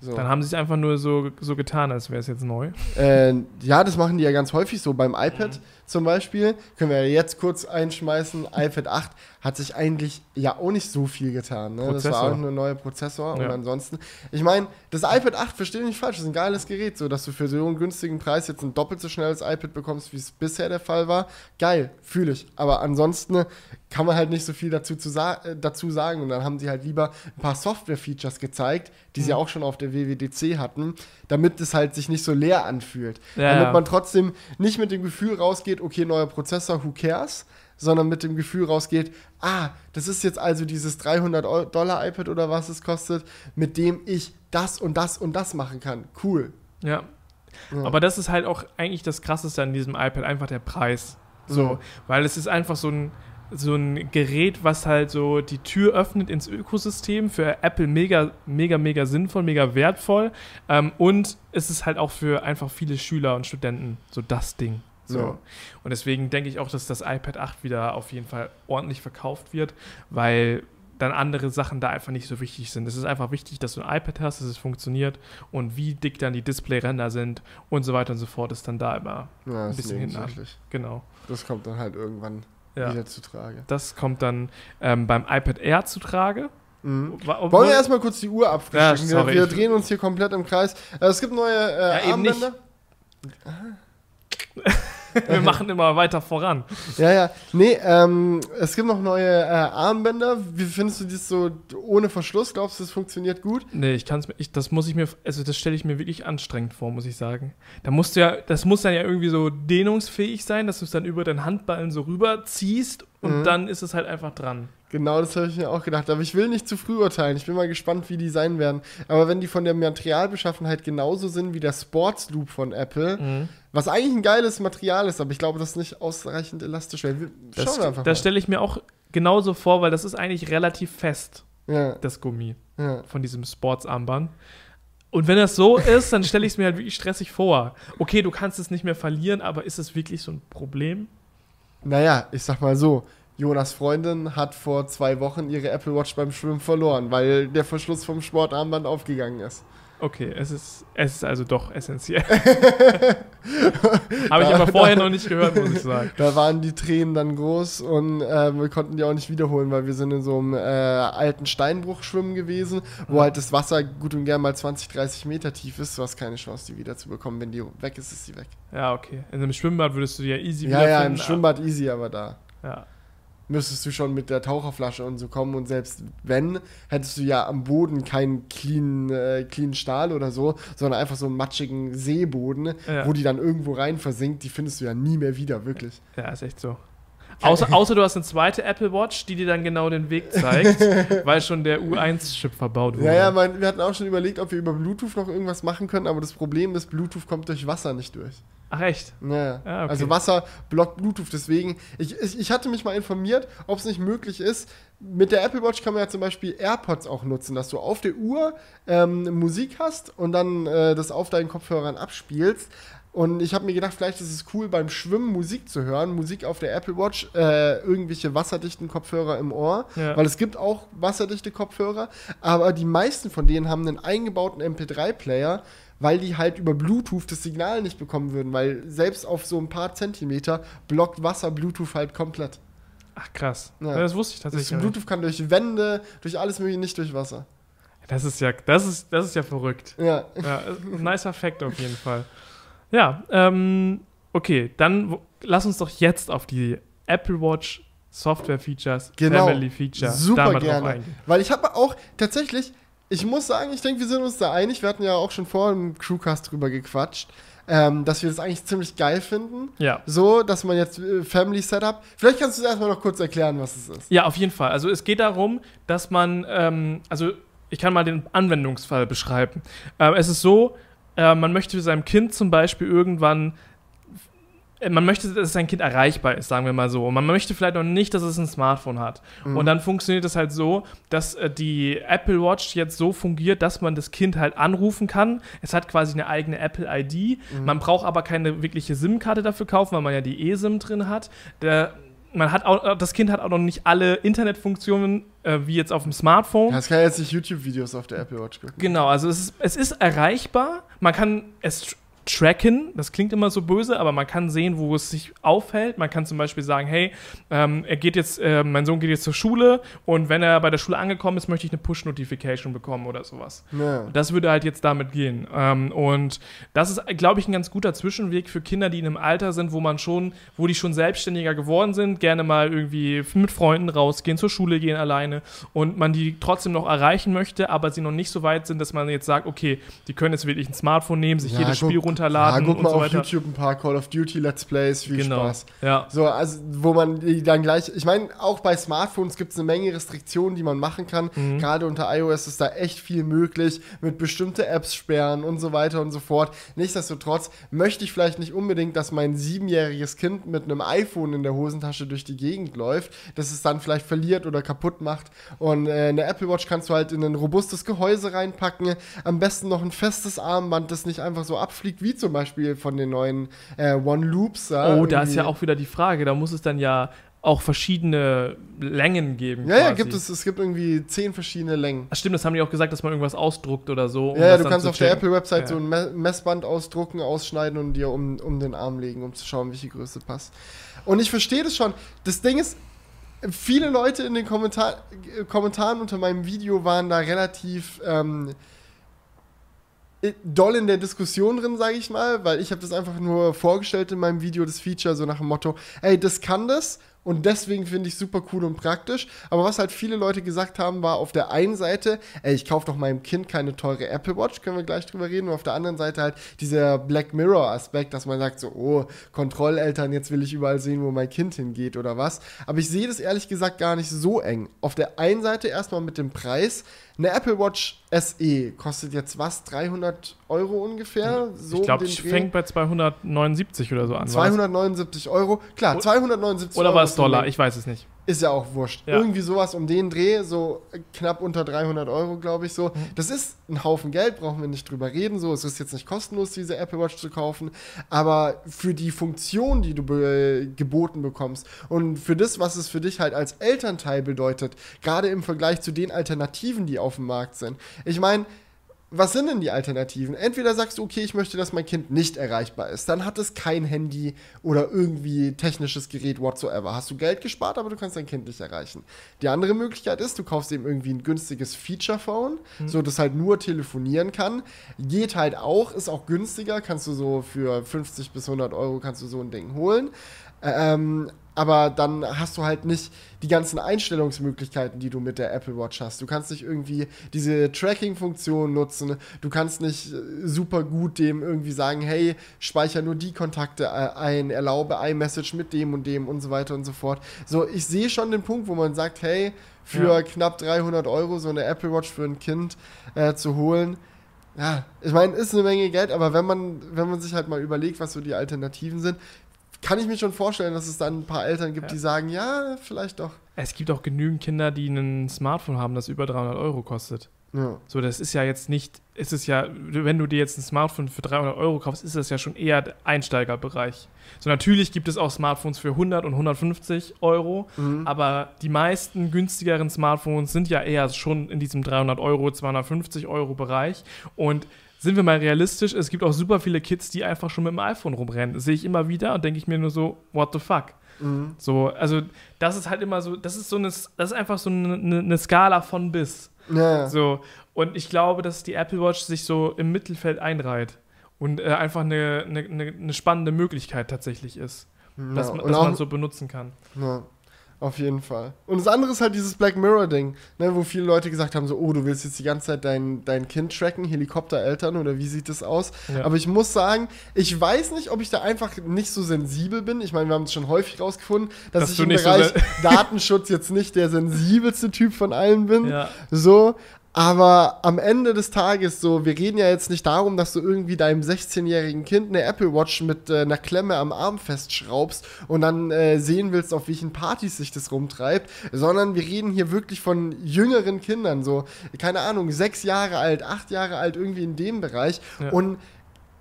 So. Dann haben sie es einfach nur so, so getan, als wäre es jetzt neu. Äh, ja, das machen die ja ganz häufig so. Beim iPad Mhm. Zum Beispiel, können wir jetzt kurz einschmeißen, iPad 8 hat sich eigentlich ja auch nicht so viel getan. Ne? Das war auch nur ein neuer Prozessor und Ja. ansonsten, ich meine, das iPad 8, verstehe mich nicht falsch, ist ein geiles Gerät, so dass du für so einen günstigen Preis jetzt ein doppelt so schnelles iPad bekommst, wie es bisher der Fall war. Geil, fühle ich. Aber ansonsten kann man halt nicht so viel dazu, zu sa äh, dazu sagen und dann haben sie halt lieber ein paar Software-Features gezeigt, die sie Mhm. auch schon auf der WWDC hatten, damit es halt sich nicht so leer anfühlt. Ja, damit ja. man trotzdem nicht mit dem Gefühl rausgeht, okay, neuer Prozessor, who cares, sondern mit dem Gefühl rausgeht, ah, das ist jetzt also dieses 300 Eu- Dollar iPad oder was es kostet, mit dem ich das und das und das machen kann. Cool. Ja. Ja. Aber das ist halt auch eigentlich das Krasseste an diesem iPad, einfach der Preis. So, Mhm. weil es ist einfach so ein, so ein Gerät, was halt so die Tür öffnet ins Ökosystem. Für Apple mega, mega, mega sinnvoll, mega wertvoll. Ähm, und es ist halt auch für einfach viele Schüler und Studenten so das Ding. So. Ja. Und deswegen denke ich auch, dass das iPad 8 wieder auf jeden Fall ordentlich verkauft wird, weil dann andere Sachen da einfach nicht so wichtig sind. Es ist einfach wichtig, dass du ein iPad hast, dass es funktioniert und wie dick dann die Display-Ränder sind und so weiter und so fort, ist dann da immer Ja, ein bisschen hinten an. Genau. Das kommt dann halt irgendwann Ja. wieder zu Trage. Das kommt dann ähm, beim iPad Air zu Trage. Mhm. Wollen wir erstmal kurz die Uhr abfrühstücken? Ja, wir, drehen uns hier komplett im Kreis. Äh, es gibt neue äh, Ja, eben nicht. Armbänder. wir machen immer weiter voran. Ja, ja. Nee, ähm, es gibt noch neue äh, Armbänder. Wie findest du das so ohne Verschluss? Glaubst du, das funktioniert gut? Nee, ich kann es mir, ich, das muss ich mir, also das stelle ich mir wirklich anstrengend vor, muss ich sagen. Da musst du ja, das muss dann ja irgendwie so dehnungsfähig sein, dass du es dann über den Handballen so rüberziehst und Mhm. dann ist es halt einfach dran. Genau, das habe ich mir auch gedacht. Aber ich will nicht zu früh urteilen. Ich bin mal gespannt, wie die sein werden. Aber wenn die von der Materialbeschaffenheit genauso sind wie der Sports Loop von Apple, Mhm. was eigentlich ein geiles Material ist, aber ich glaube, das ist nicht ausreichend elastisch wäre. Wir- Das, Schauen wir einfach das stelle ich mir auch genauso vor, weil das ist eigentlich relativ fest. Ja, das Gummi ja. von diesem Sportsarmband. Und wenn das so ist, dann stelle ich es mir halt wirklich stressig vor. Okay, du kannst es nicht mehr verlieren, aber ist es wirklich so ein Problem? Naja, ich sag mal so. Jonas Freundin hat vor zwei Wochen ihre Apple Watch beim Schwimmen verloren, weil der Verschluss vom Sportarmband aufgegangen ist. Okay, es ist, es ist also doch essentiell. Habe ich aber vorher noch nicht gehört, muss ich sagen. Da waren die Tränen dann groß und äh, wir konnten die auch nicht wiederholen, weil wir sind in so einem äh, alten Steinbruch schwimmen gewesen, wo halt das Wasser gut und gern mal 20, 30 Meter tief ist. Du hast keine Chance, die wiederzubekommen. Wenn die weg ist, ist sie weg. Ja, okay. In einem Schwimmbad würdest du die ja easy Ja, ja, im wiederfinden, Schwimmbad easy, aber da Ja. Müsstest du schon mit der Taucherflasche und so kommen und selbst wenn, hättest du ja am Boden keinen clean, äh, clean Stahl oder so, sondern einfach so einen matschigen Seeboden, Ja. wo die dann irgendwo rein versinkt, die findest du ja nie mehr wieder, wirklich. ja, ist echt so. Außer, außer du hast eine zweite Apple Watch, die dir dann genau den Weg zeigt, weil schon der U1-Chip verbaut wurde. Ja, ja, mein, wir hatten auch schon überlegt, ob wir über Bluetooth noch irgendwas machen können, aber das Problem ist, Bluetooth kommt durch Wasser nicht durch. Ach echt? Ja, Ah, okay. Also Wasser blockt Bluetooth, deswegen, ich, ich, ich hatte mich mal informiert, ob es nicht möglich ist, mit der Apple Watch kann man ja zum Beispiel AirPods auch nutzen, dass du auf der Uhr ähm, Musik hast und dann äh, das auf deinen Kopfhörern abspielst. Und ich habe mir gedacht, vielleicht ist es cool, beim Schwimmen Musik zu hören, Musik auf der Apple Watch, äh, irgendwelche wasserdichten Kopfhörer im Ohr, Ja. weil es gibt auch wasserdichte Kopfhörer, aber die meisten von denen haben einen eingebauten MP3-Player, weil die halt über Bluetooth das Signal nicht bekommen würden, weil selbst auf so ein paar Zentimeter blockt Wasser Bluetooth halt komplett. Ach krass. Ja. Das wusste ich Das tatsächlich. nicht. Bluetooth kann durch Wände, durch alles mögliche, nicht durch Wasser. Das ist ja, das ist, das ist ja verrückt. Ja. Ja, nicer Fact auf jeden Fall. Ja, ähm, okay, dann lass uns doch jetzt auf die Apple Watch Software-Features, Genau. Family-Feature, Super da mal drauf gerne. Weil ich habe auch tatsächlich, ich muss sagen, ich denke, wir sind uns da einig. Wir hatten ja auch schon vor im Crewcast drüber gequatscht, ähm, dass wir das eigentlich ziemlich geil finden. Ja. So, dass man jetzt äh, Family Setup. Vielleicht kannst du es erstmal noch kurz erklären, was es ist. Ja, auf jeden Fall. Also es geht darum, dass man, ähm, also ich kann mal den Anwendungsfall beschreiben. Ähm, es ist so, äh, man möchte seinem Kind zum Beispiel irgendwann, man möchte, dass sein Kind erreichbar ist, sagen wir mal so. Und man möchte vielleicht noch nicht, dass es ein Smartphone hat. Und dann funktioniert es halt so, dass äh, die Apple Watch jetzt so fungiert, dass man das Kind halt anrufen kann. Es hat quasi eine eigene Apple ID. Man braucht aber keine wirkliche SIM-Karte dafür kaufen, weil man ja die eSIM drin hat. Der, man hat auch, das Kind hat auch noch nicht alle Internetfunktionen äh, wie jetzt auf dem Smartphone. Das kann jetzt nicht YouTube-Videos auf der Apple Watch gucken. Genau, also es ist, es ist erreichbar. Man kann es tracken. Das klingt immer so böse, aber man kann sehen, wo es sich aufhält. Man kann zum Beispiel sagen, hey, ähm, er geht jetzt, äh, mein Sohn geht jetzt zur Schule und wenn er bei der Schule angekommen ist, möchte ich eine Push-Notification bekommen oder sowas. Ja. Das würde halt jetzt damit gehen. Ähm, und das ist, glaube ich, ein ganz guter Zwischenweg für Kinder, die in einem Alter sind, wo man schon, wo die schon selbstständiger geworden sind, gerne mal irgendwie mit Freunden rausgehen, zur Schule gehen alleine und man die trotzdem noch erreichen möchte, aber sie noch nicht so weit sind, dass man jetzt sagt, okay, die können jetzt wirklich ein Smartphone nehmen, sich Ja, jedes Spiel guck runterladen Ja, guck mal so auf weiter. YouTube ein paar Call of Duty Let's Plays, viel genau. Spaß. Ja. So, also wo man dann gleich, ich meine, auch bei Smartphones gibt es eine Menge Restriktionen, die man machen kann. Mhm. Gerade unter iOS ist da echt viel möglich, mit bestimmte Apps sperren und so weiter und so fort. Nichtsdestotrotz möchte ich vielleicht nicht unbedingt, dass mein siebenjähriges Kind mit einem iPhone in der Hosentasche durch die Gegend läuft, dass es dann vielleicht verliert oder kaputt macht. Und äh, eine Apple Watch kannst du halt in ein robustes Gehäuse reinpacken. Am besten noch ein festes Armband, das nicht einfach so abfliegt, wie zum Beispiel von den neuen äh, One Loops. Oh, da ist ja auch wieder die Frage, da muss es dann ja auch verschiedene Längen geben. Ja, ja, quasi. gibt es, es gibt irgendwie zehn verschiedene Längen. Ach, stimmt, das haben die auch gesagt, dass man irgendwas ausdruckt oder so. um ja, ja, du kannst auf der checken. Apple-Website Ja. so ein Me Messband ausdrucken, ausschneiden und dir um, um den Arm legen, um zu schauen, welche Größe passt. Und ich verstehe das schon. Das Ding ist, viele Leute in den Kommentar Kommentaren unter meinem Video waren da relativ ähm, äh, doll in der Diskussion drin, sage ich mal, weil ich habe das einfach nur vorgestellt in meinem Video, das Feature, so nach dem Motto, ey, das kann das und deswegen finde ich super cool und praktisch. Aber was halt viele Leute gesagt haben, war auf der einen Seite, ey, ich kaufe doch meinem Kind keine teure Apple Watch, können wir gleich drüber reden. Und auf der anderen Seite halt dieser Black Mirror-Aspekt, dass man sagt so, oh, Kontrolleltern, jetzt will ich überall sehen, wo mein Kind hingeht oder was. Aber ich sehe das ehrlich gesagt gar nicht so eng. Auf der einen Seite erstmal mit dem Preis. Eine Apple Watch SE kostet jetzt was? 300 Euro ungefähr? So ich glaube, ich Dreh? fängt bei 279 oder so an. war's? 279 Euro. Klar, O- 279 Oder Euro. war es Dollar? Ich weiß es nicht. Ist ja auch wurscht. Ja. Irgendwie sowas um den Dreh, so knapp unter 300 Euro, glaube ich so. Das ist ein Haufen Geld, brauchen wir nicht drüber reden. So, es ist jetzt nicht kostenlos, diese Apple Watch zu kaufen. Aber für die Funktion, die du be geboten bekommst und für das, was es für dich halt als Elternteil bedeutet, gerade im Vergleich zu den Alternativen, die auf dem Markt sind. Ich meine, was sind denn die Alternativen? Entweder sagst du, okay, ich möchte, dass mein Kind nicht erreichbar ist. Dann hat es kein Handy oder irgendwie technisches Gerät whatsoever. Hast du Geld gespart, aber du kannst dein Kind nicht erreichen. Die andere Möglichkeit ist, du kaufst ihm irgendwie ein günstiges Feature-Phone, so dass halt nur telefonieren kann. Geht halt auch, ist auch günstiger. Kannst du so für 50 bis 100 Euro kannst du so ein Ding holen. Ähm, aber dann hast du halt nicht die ganzen Einstellungsmöglichkeiten, die du mit der Apple Watch hast. Du kannst nicht irgendwie diese Tracking-Funktion nutzen. Du kannst nicht äh, super gut dem irgendwie sagen, hey, speicher nur die Kontakte äh, ein, erlaube iMessage mit dem und dem und so weiter und so fort. So, ich sehe schon den Punkt, wo man sagt, hey, für Ja. knapp 300 Euro so eine Apple Watch für ein Kind äh, zu holen, ja, ich meine, ist eine Menge Geld, aber wenn man, wenn man sich halt mal überlegt, was so die Alternativen sind, kann ich mir schon vorstellen, dass es dann ein paar Eltern gibt, Ja. die sagen, ja, vielleicht doch. Es gibt auch genügend Kinder, die ein Smartphone haben, das über 300 Euro kostet. Ja. So, das ist ja jetzt nicht, ist es ja, wenn du dir jetzt ein Smartphone für 300 Euro kaufst, ist das ja schon eher Einsteigerbereich. So, natürlich gibt es auch Smartphones für 100 und 150 Euro, Mhm. aber die meisten günstigeren Smartphones sind ja eher schon in diesem 300 Euro, 250 Euro Bereich. Und sind wir mal realistisch, es gibt auch super viele Kids, die einfach schon mit dem iPhone rumrennen. Das sehe ich immer wieder und denke ich mir nur so, what the fuck? Mhm. So, also das ist halt immer so, das ist so eine, das ist einfach so eine, eine, Skala von bis. Ja. So, und ich glaube, dass die Apple Watch sich so im Mittelfeld einreiht und äh, einfach eine, eine, eine, spannende Möglichkeit tatsächlich ist, dass, ja. man, Und dass auch, man so benutzen kann. ja. Auf jeden Fall. Und das andere ist halt dieses Black Mirror-Ding, ne, wo viele Leute gesagt haben: so, oh, du willst jetzt die ganze Zeit dein, dein Kind tracken, Helikoptereltern oder wie sieht das aus? Ja. Aber ich muss sagen, ich weiß nicht, ob ich da einfach nicht so sensibel bin. Ich meine, wir haben es schon häufig rausgefunden, dass, Dass ich im so Bereich sen- Datenschutz jetzt nicht der sensibelste Typ von allen bin. ja. So, aber am Ende des Tages so, wir reden ja jetzt nicht darum, dass du irgendwie deinem 16-jährigen Kind eine Apple Watch mit äh, einer Klemme am Arm festschraubst und dann äh, sehen willst, auf welchen Partys sich das rumtreibt, sondern wir reden hier wirklich von jüngeren Kindern, so, keine Ahnung, sechs Jahre alt, acht Jahre alt, irgendwie in dem Bereich. Ja. Und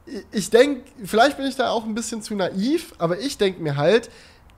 ich- ich denke, vielleicht bin ich da auch ein bisschen zu naiv, aber ich denke mir halt,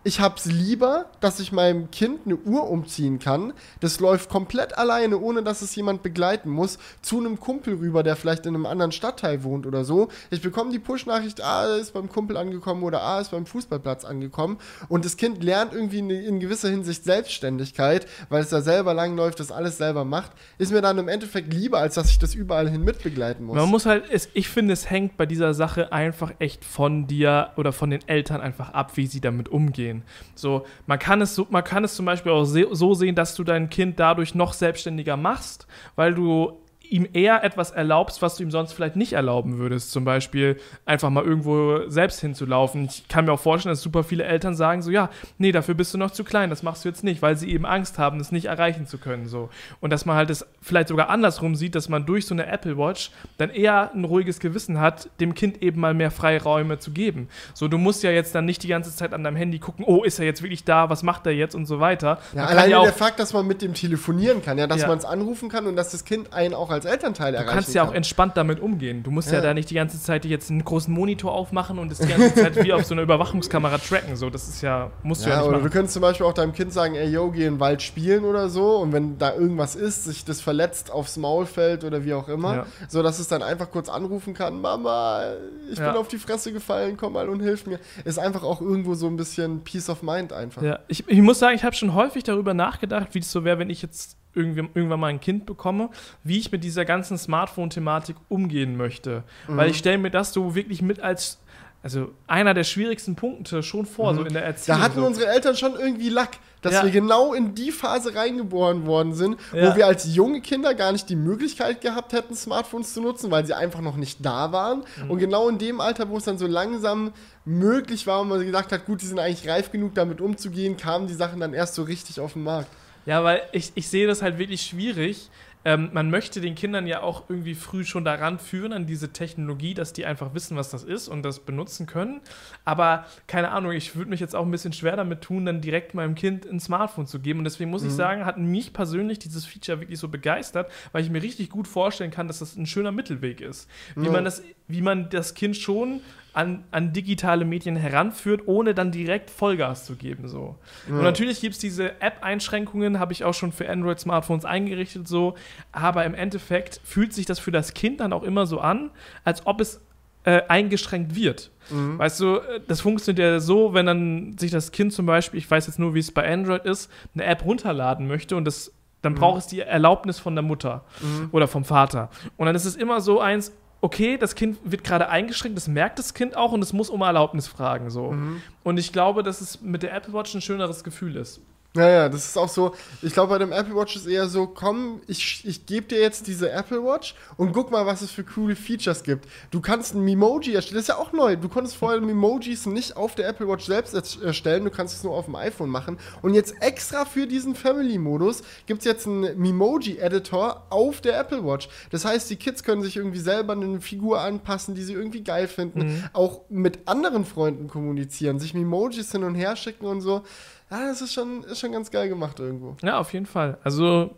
ich hab's lieber, dass ich meinem Kind eine Uhr umziehen kann. Das läuft komplett alleine, ohne dass es jemand begleiten muss, zu einem Kumpel rüber, der vielleicht in einem anderen Stadtteil wohnt oder so. Ich bekomme die Push-Nachricht, ah, ist beim Kumpel angekommen oder ah, ist beim Fußballplatz angekommen. Und das Kind lernt irgendwie in, in gewisser Hinsicht Selbstständigkeit, weil es da selber langläuft, das alles selber macht. Ist mir dann im Endeffekt lieber, als dass ich das überall hin mitbegleiten muss. Man muss halt, ich finde, es hängt bei dieser Sache einfach echt von dir oder von den Eltern einfach ab, wie sie damit umgehen. So, man kann es man kann es zum Beispiel auch so sehen, dass du dein Kind dadurch noch selbstständiger machst, weil du ihm eher etwas erlaubst, was du ihm sonst vielleicht nicht erlauben würdest. Zum Beispiel einfach mal irgendwo selbst hinzulaufen. Ich kann mir auch vorstellen, dass super viele Eltern sagen so, ja, nee, dafür bist du noch zu klein, das machst du jetzt nicht, weil sie eben Angst haben, das nicht erreichen zu können. So. Und dass man halt das vielleicht sogar andersrum sieht, dass man durch so eine Apple Watch dann eher ein ruhiges Gewissen hat, dem Kind eben mal mehr Freiräume zu geben. So, du musst ja jetzt dann nicht die ganze Zeit an deinem Handy gucken, oh, ist er jetzt wirklich da, was macht er jetzt und so weiter. Ja, alleine ja der Fakt, dass man mit dem telefonieren kann, ja, dass Ja. man es anrufen kann und dass das Kind einen auch als Elternteil Du erreichen kannst ja auch kann. entspannt damit umgehen. Du musst ja. Ja. da nicht die ganze Zeit jetzt einen großen Monitor aufmachen und das die ganze Zeit wie auf so einer Überwachungskamera tracken. So, das ist ja, musst du ja Ja, nicht oder du machen. könntest zum Beispiel auch deinem Kind sagen, ey, yo, geh in den Wald spielen oder so und wenn da irgendwas ist, sich das verletzt aufs Maul fällt oder wie auch immer, Ja. so dass es dann einfach kurz anrufen kann, Mama, ich bin auf die Fresse gefallen, komm mal und hilf mir. Ist einfach auch irgendwo so ein bisschen Peace of Mind einfach. Ja, ich, ich muss sagen, ich habe schon häufig darüber nachgedacht, wie es so wäre, wenn ich jetzt irgendwann mal ein Kind bekomme, wie ich mit dieser ganzen Smartphone-Thematik umgehen möchte. Weil Mhm. ich stelle mir das so wirklich mit als, also einer der schwierigsten Punkte schon vor, so in der Erziehung. Mhm. Da hatten so. unsere Eltern schon irgendwie Lack, dass Ja. wir genau in die Phase reingeboren worden sind, Ja. wo wir als junge Kinder gar nicht die Möglichkeit gehabt hätten, Smartphones zu nutzen, weil sie einfach noch nicht da waren. Mhm. Und genau in dem Alter, wo es dann so langsam möglich war und man gedacht hat, gut, die sind eigentlich reif genug, damit umzugehen, kamen die Sachen dann erst so richtig auf den Markt. Ja, weil ich, ich sehe das halt wirklich schwierig. Ähm, man möchte den Kindern ja auch irgendwie früh schon daran führen, an diese Technologie, dass die einfach wissen, was das ist und das benutzen können. Aber keine Ahnung, ich würde mich jetzt auch ein bisschen schwer damit tun, dann direkt meinem Kind ein Smartphone zu geben. Und deswegen muss ich sagen, hat mich persönlich dieses Feature wirklich so begeistert, weil ich mir richtig gut vorstellen kann, dass das ein schöner Mittelweg ist. Wie, Ja. man, das, wie man das Kind schon an, an digitale Medien heranführt, ohne dann direkt Vollgas zu geben. So. Und natürlich gibt es diese App-Einschränkungen, habe ich auch schon für Android-Smartphones eingerichtet, so. Aber im Endeffekt fühlt sich das für das Kind dann auch immer so an, als ob es äh, eingeschränkt wird. Weißt du, äh, das funktioniert ja so, wenn dann sich das Kind zum Beispiel, ich weiß jetzt nur, wie es bei Android ist, eine App runterladen möchte und das, dann braucht es die Erlaubnis von der Mutter oder vom Vater. Und dann ist es immer so eins, okay, das Kind wird gerade eingeschränkt, das merkt das Kind auch und es muss um Erlaubnis fragen. So. Und ich glaube, dass es mit der Apple Watch ein schöneres Gefühl ist. Naja, das ist auch so, ich glaube, bei dem Apple Watch ist eher so, komm, ich, ich gebe dir jetzt diese Apple Watch und guck mal, was es für coole Features gibt. Du kannst ein Memoji erstellen, das ist ja auch neu. Du konntest vorher Memojis nicht auf der Apple Watch selbst erst- erstellen, du kannst es nur auf dem iPhone machen. Und jetzt extra für diesen Family-Modus gibt es jetzt einen Memoji-Editor auf der Apple Watch. Das heißt, die Kids können sich irgendwie selber eine Figur anpassen, die sie irgendwie geil finden, auch mit anderen Freunden kommunizieren, sich Memojis hin und her schicken und so. Ja, das ist schon, ist schon ganz geil gemacht irgendwo. Ja, auf jeden Fall. Also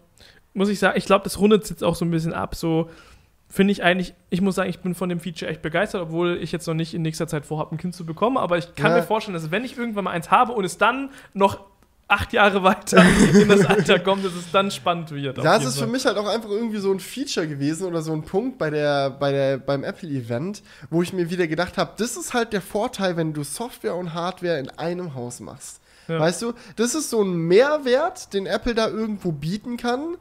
muss ich sagen, ich glaube, das rundet jetzt auch so ein bisschen ab. So finde ich eigentlich, ich muss sagen, ich bin von dem Feature echt begeistert, obwohl ich jetzt noch nicht in nächster Zeit vorhabe, ein Kind zu bekommen. Aber ich kann Ja. mir vorstellen, dass wenn ich irgendwann mal eins habe und es dann noch acht Jahre weiter in das Alter kommt, dass es dann spannend wird. Ja, es ist für Fall. mich halt auch einfach irgendwie so ein Feature gewesen oder so ein Punkt bei der, bei der, beim Apple-Event, wo ich mir wieder gedacht habe, das ist halt der Vorteil, wenn du Software und Hardware in einem Haus machst. Ja. Weißt du, das ist so ein Mehrwert, den Apple da irgendwo bieten kann,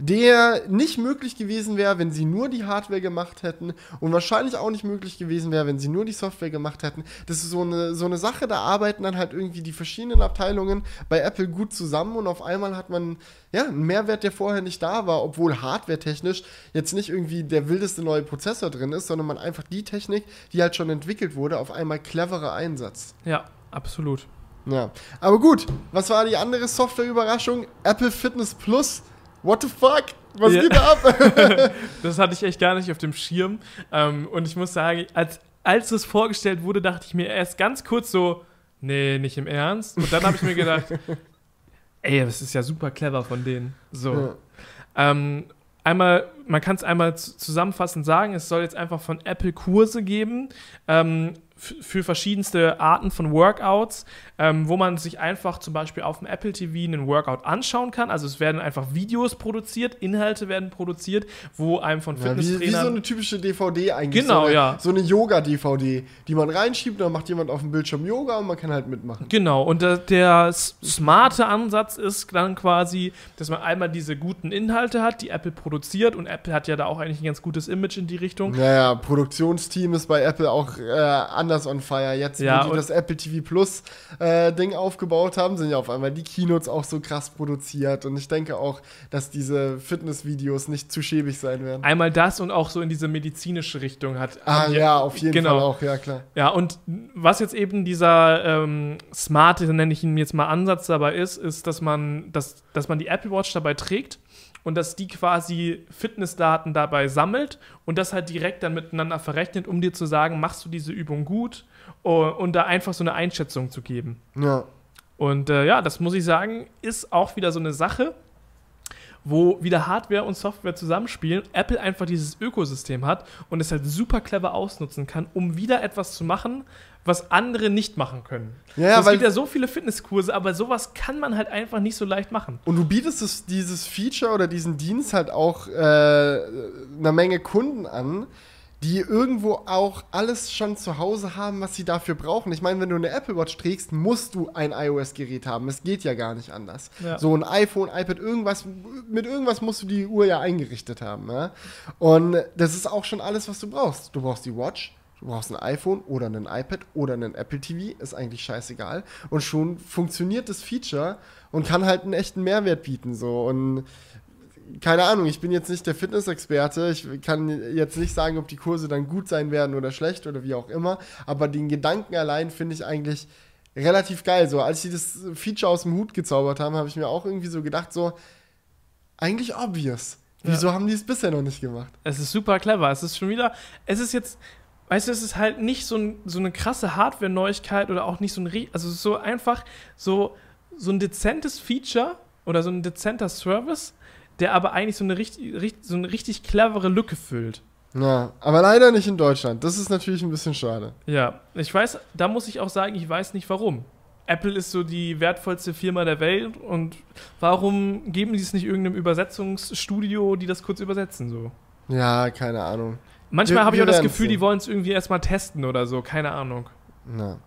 der nicht möglich gewesen wäre, wenn sie nur die Hardware gemacht hätten und wahrscheinlich auch nicht möglich gewesen wäre, wenn sie nur die Software gemacht hätten. Das ist so eine, so eine Sache, da arbeiten dann halt irgendwie die verschiedenen Abteilungen bei Apple gut zusammen und auf einmal hat man ja einen Mehrwert, der vorher nicht da war, obwohl hardware-technisch jetzt nicht irgendwie der wildeste neue Prozessor drin ist, sondern man einfach die Technik, die halt schon entwickelt wurde, auf einmal cleverer einsetzt. Ja, absolut. Ja, aber gut, was war die andere Software-Überraschung? Apple Fitness Plus. What the fuck? Was Ja. geht da ab? Das hatte ich echt gar nicht auf dem Schirm. Ähm, und ich muss sagen, als, als es vorgestellt wurde, dachte ich mir erst ganz kurz so, nee, nicht im Ernst. Und dann habe ich mir gedacht, ey, das ist ja super clever von denen. So. Ja. Ähm, einmal, man kann es einmal zu- zusammenfassend sagen, es soll jetzt einfach von Apple Kurse geben ähm, für verschiedenste Arten von Workouts, ähm, wo man sich einfach zum Beispiel auf dem Apple TV einen Workout anschauen kann. Also es werden einfach Videos produziert, Inhalte werden produziert, wo einem von Ja, wie, wie Fitnesstrainern... so eine typische DVD eigentlich. Genau, so eine, ja. So eine Yoga-DVD, die man reinschiebt, dann macht jemand auf dem Bildschirm Yoga und man kann halt mitmachen. Genau, und der, der smarte Ansatz ist dann quasi, dass man einmal diese guten Inhalte hat, die Apple produziert und Apple hat ja da auch eigentlich ein ganz gutes Image in die Richtung. Naja, Produktionsteam ist bei Apple auch äh, anders on fire. Jetzt, Ja, und- das Apple TV Plus äh, Ding aufgebaut haben, sind ja auf einmal die Keynotes auch so krass produziert. Und ich denke auch, dass diese Fitnessvideos nicht zu schäbig sein werden. Einmal das und auch so in diese medizinische Richtung hat. Ah die- ja, auf jeden genau. Fall auch, ja klar. Ja, und was jetzt eben dieser ähm, smarte, nenne ich ihn jetzt mal Ansatz dabei ist, ist, dass man, dass, dass man die Apple Watch dabei trägt und dass die quasi Fitnessdaten dabei sammelt und das halt direkt dann miteinander verrechnet, um dir zu sagen, machst du diese Übung gut und da einfach so eine Einschätzung zu geben. Ja. Und äh, ja, das muss ich sagen, ist auch wieder so eine Sache, wo wieder Hardware und Software zusammenspielen, Apple einfach dieses Ökosystem hat und es halt super clever ausnutzen kann, um wieder etwas zu machen, was andere nicht machen können. Ja, ja, es weil- gibt ja so viele Fitnesskurse, aber sowas kann man halt einfach nicht so leicht machen. Und du bietest es, dieses Feature oder diesen Dienst halt auch äh, einer Menge Kunden an, die irgendwo auch alles schon zu Hause haben, was sie dafür brauchen. Ich meine, wenn du eine Apple Watch trägst, musst du ein iOS-Gerät haben. Es geht ja gar nicht anders. Ja. So ein iPhone, iPad, irgendwas, mit irgendwas musst du die Uhr ja eingerichtet haben. Ja? Und das ist auch schon alles, was du brauchst. Du brauchst die Watch, Du brauchst ein iPhone oder ein iPad oder einen Apple TV, ist eigentlich scheißegal. Und schon funktioniert das Feature und kann halt einen echten Mehrwert bieten. So. Und keine Ahnung, ich bin jetzt nicht der Fitnessexperte. Ich kann jetzt nicht sagen, ob die Kurse dann gut sein werden oder schlecht oder wie auch immer. Aber den Gedanken allein finde ich eigentlich relativ geil. So, als sie das Feature aus dem Hut gezaubert haben, habe ich mir auch irgendwie so gedacht, so, eigentlich obvious. Wieso haben die es bisher noch nicht gemacht? Es ist super clever. Es ist schon wieder, es ist jetzt, weißt du, es ist halt nicht so, ein, so eine krasse Hardware-Neuigkeit oder auch nicht so ein, also es ist so einfach so, so ein dezentes Feature oder so ein dezenter Service, der aber eigentlich so eine richtig, richtig, so eine richtig clevere Lücke füllt. Ja, aber leider nicht in Deutschland. Das ist natürlich ein bisschen schade. Ja, ich weiß, da muss ich auch sagen, ich weiß nicht warum. Apple ist so die wertvollste Firma der Welt und warum geben sie es nicht irgendeinem Übersetzungsstudio, die das kurz übersetzen so? Ja, keine Ahnung. Manchmal habe ich auch das Gefühl, sehen. die wollen es irgendwie erstmal testen oder so, keine Ahnung. Ja.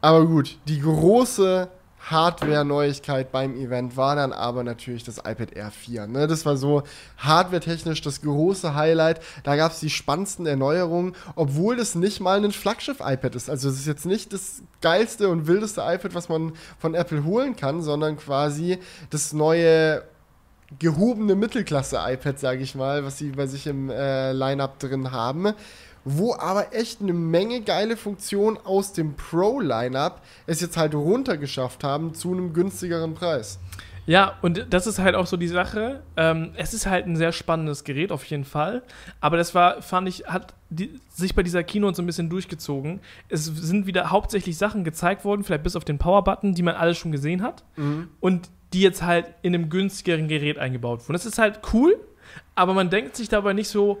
Aber gut, die große Hardware-Neuigkeit beim Event war dann aber natürlich das iPad Air 4. Ne? Das war so hardware-technisch das große Highlight. Da gab es die spannendsten Erneuerungen, obwohl das nicht mal ein Flaggschiff-iPad ist. Also es ist jetzt nicht das geilste und wildeste iPad, was man von Apple holen kann, sondern quasi das neue gehobene Mittelklasse-iPad, sage ich mal, was sie bei sich im äh, Line-Up drin haben. Wo aber echt eine Menge geile Funktionen aus dem Pro-Line-Up es jetzt halt runtergeschafft haben zu einem günstigeren Preis. Ja, und das ist halt auch so die Sache. Ähm, es ist halt ein sehr spannendes Gerät auf jeden Fall. Aber das war, fand ich, hat die, sich bei dieser Keynote so ein bisschen durchgezogen. Es sind wieder hauptsächlich Sachen gezeigt worden, vielleicht bis auf den Power-Button, die man alles schon gesehen hat. Und die jetzt halt in einem günstigeren Gerät eingebaut wurden. Das ist halt cool, aber man denkt sich dabei nicht so,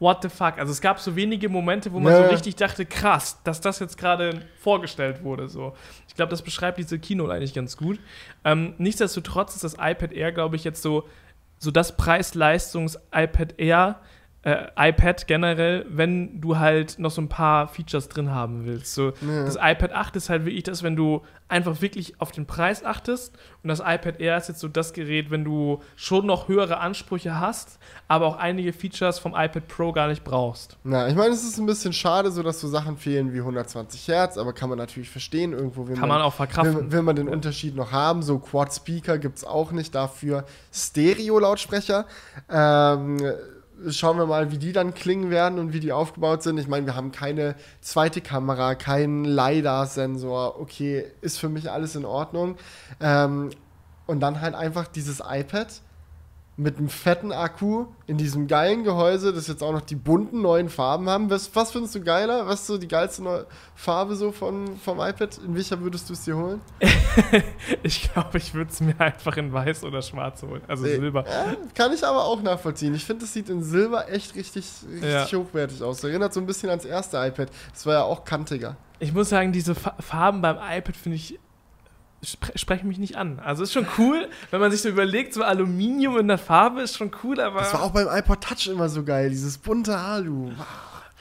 what the fuck. Also es gab so wenige Momente, wo man Ja. so richtig dachte, krass, dass das jetzt gerade vorgestellt wurde. So. Ich glaube, das beschreibt diese Keynote eigentlich ganz gut. Ähm, nichtsdestotrotz ist das iPad Air, glaube ich, jetzt so, so das Preis-Leistungs-iPad Air, äh, iPad generell, wenn du halt noch so ein paar Features drin haben willst. So, Ja. Das iPad 8 ist halt wirklich das, wenn du einfach wirklich auf den Preis achtest. Und das iPad Air ist jetzt so das Gerät, wenn du schon noch höhere Ansprüche hast, aber auch einige Features vom iPad Pro gar nicht brauchst. Na, ich meine, es ist ein bisschen schade, so dass so Sachen fehlen wie 120 Hertz, aber kann man natürlich verstehen. Irgendwo will Kann man auch verkraften. Will, will man den Unterschied noch haben? So Quad-Speaker gibt es auch nicht, dafür Stereo-Lautsprecher. Ähm, schauen wir mal, wie die dann klingen werden und wie die aufgebaut sind. Ich meine, wir haben keine zweite Kamera, keinen LiDAR-Sensor. Okay, ist für mich alles in Ordnung. Ähm, und dann halt einfach dieses iPad mit einem fetten Akku in diesem geilen Gehäuse, das jetzt auch noch die bunten neuen Farben haben. Was, was findest du geiler? Was ist so die geilste neue Farbe so von, vom iPad? In welcher würdest du es dir holen? Ich glaube, ich würde es mir einfach in weiß oder schwarz holen. Also Nee. Silber. Ja, kann ich aber auch nachvollziehen. Ich finde, das sieht in Silber echt richtig, richtig Ja. hochwertig aus. Erinnert so ein bisschen ans erste iPad. Das war ja auch kantiger. Ich muss sagen, diese Fa Farben beim iPad finde ich. Spre sprechen mich nicht an. Also ist schon cool, wenn man sich so überlegt, so Aluminium in der Farbe ist schon cool, aber. Das war auch beim iPod Touch immer so geil, dieses bunte Alu.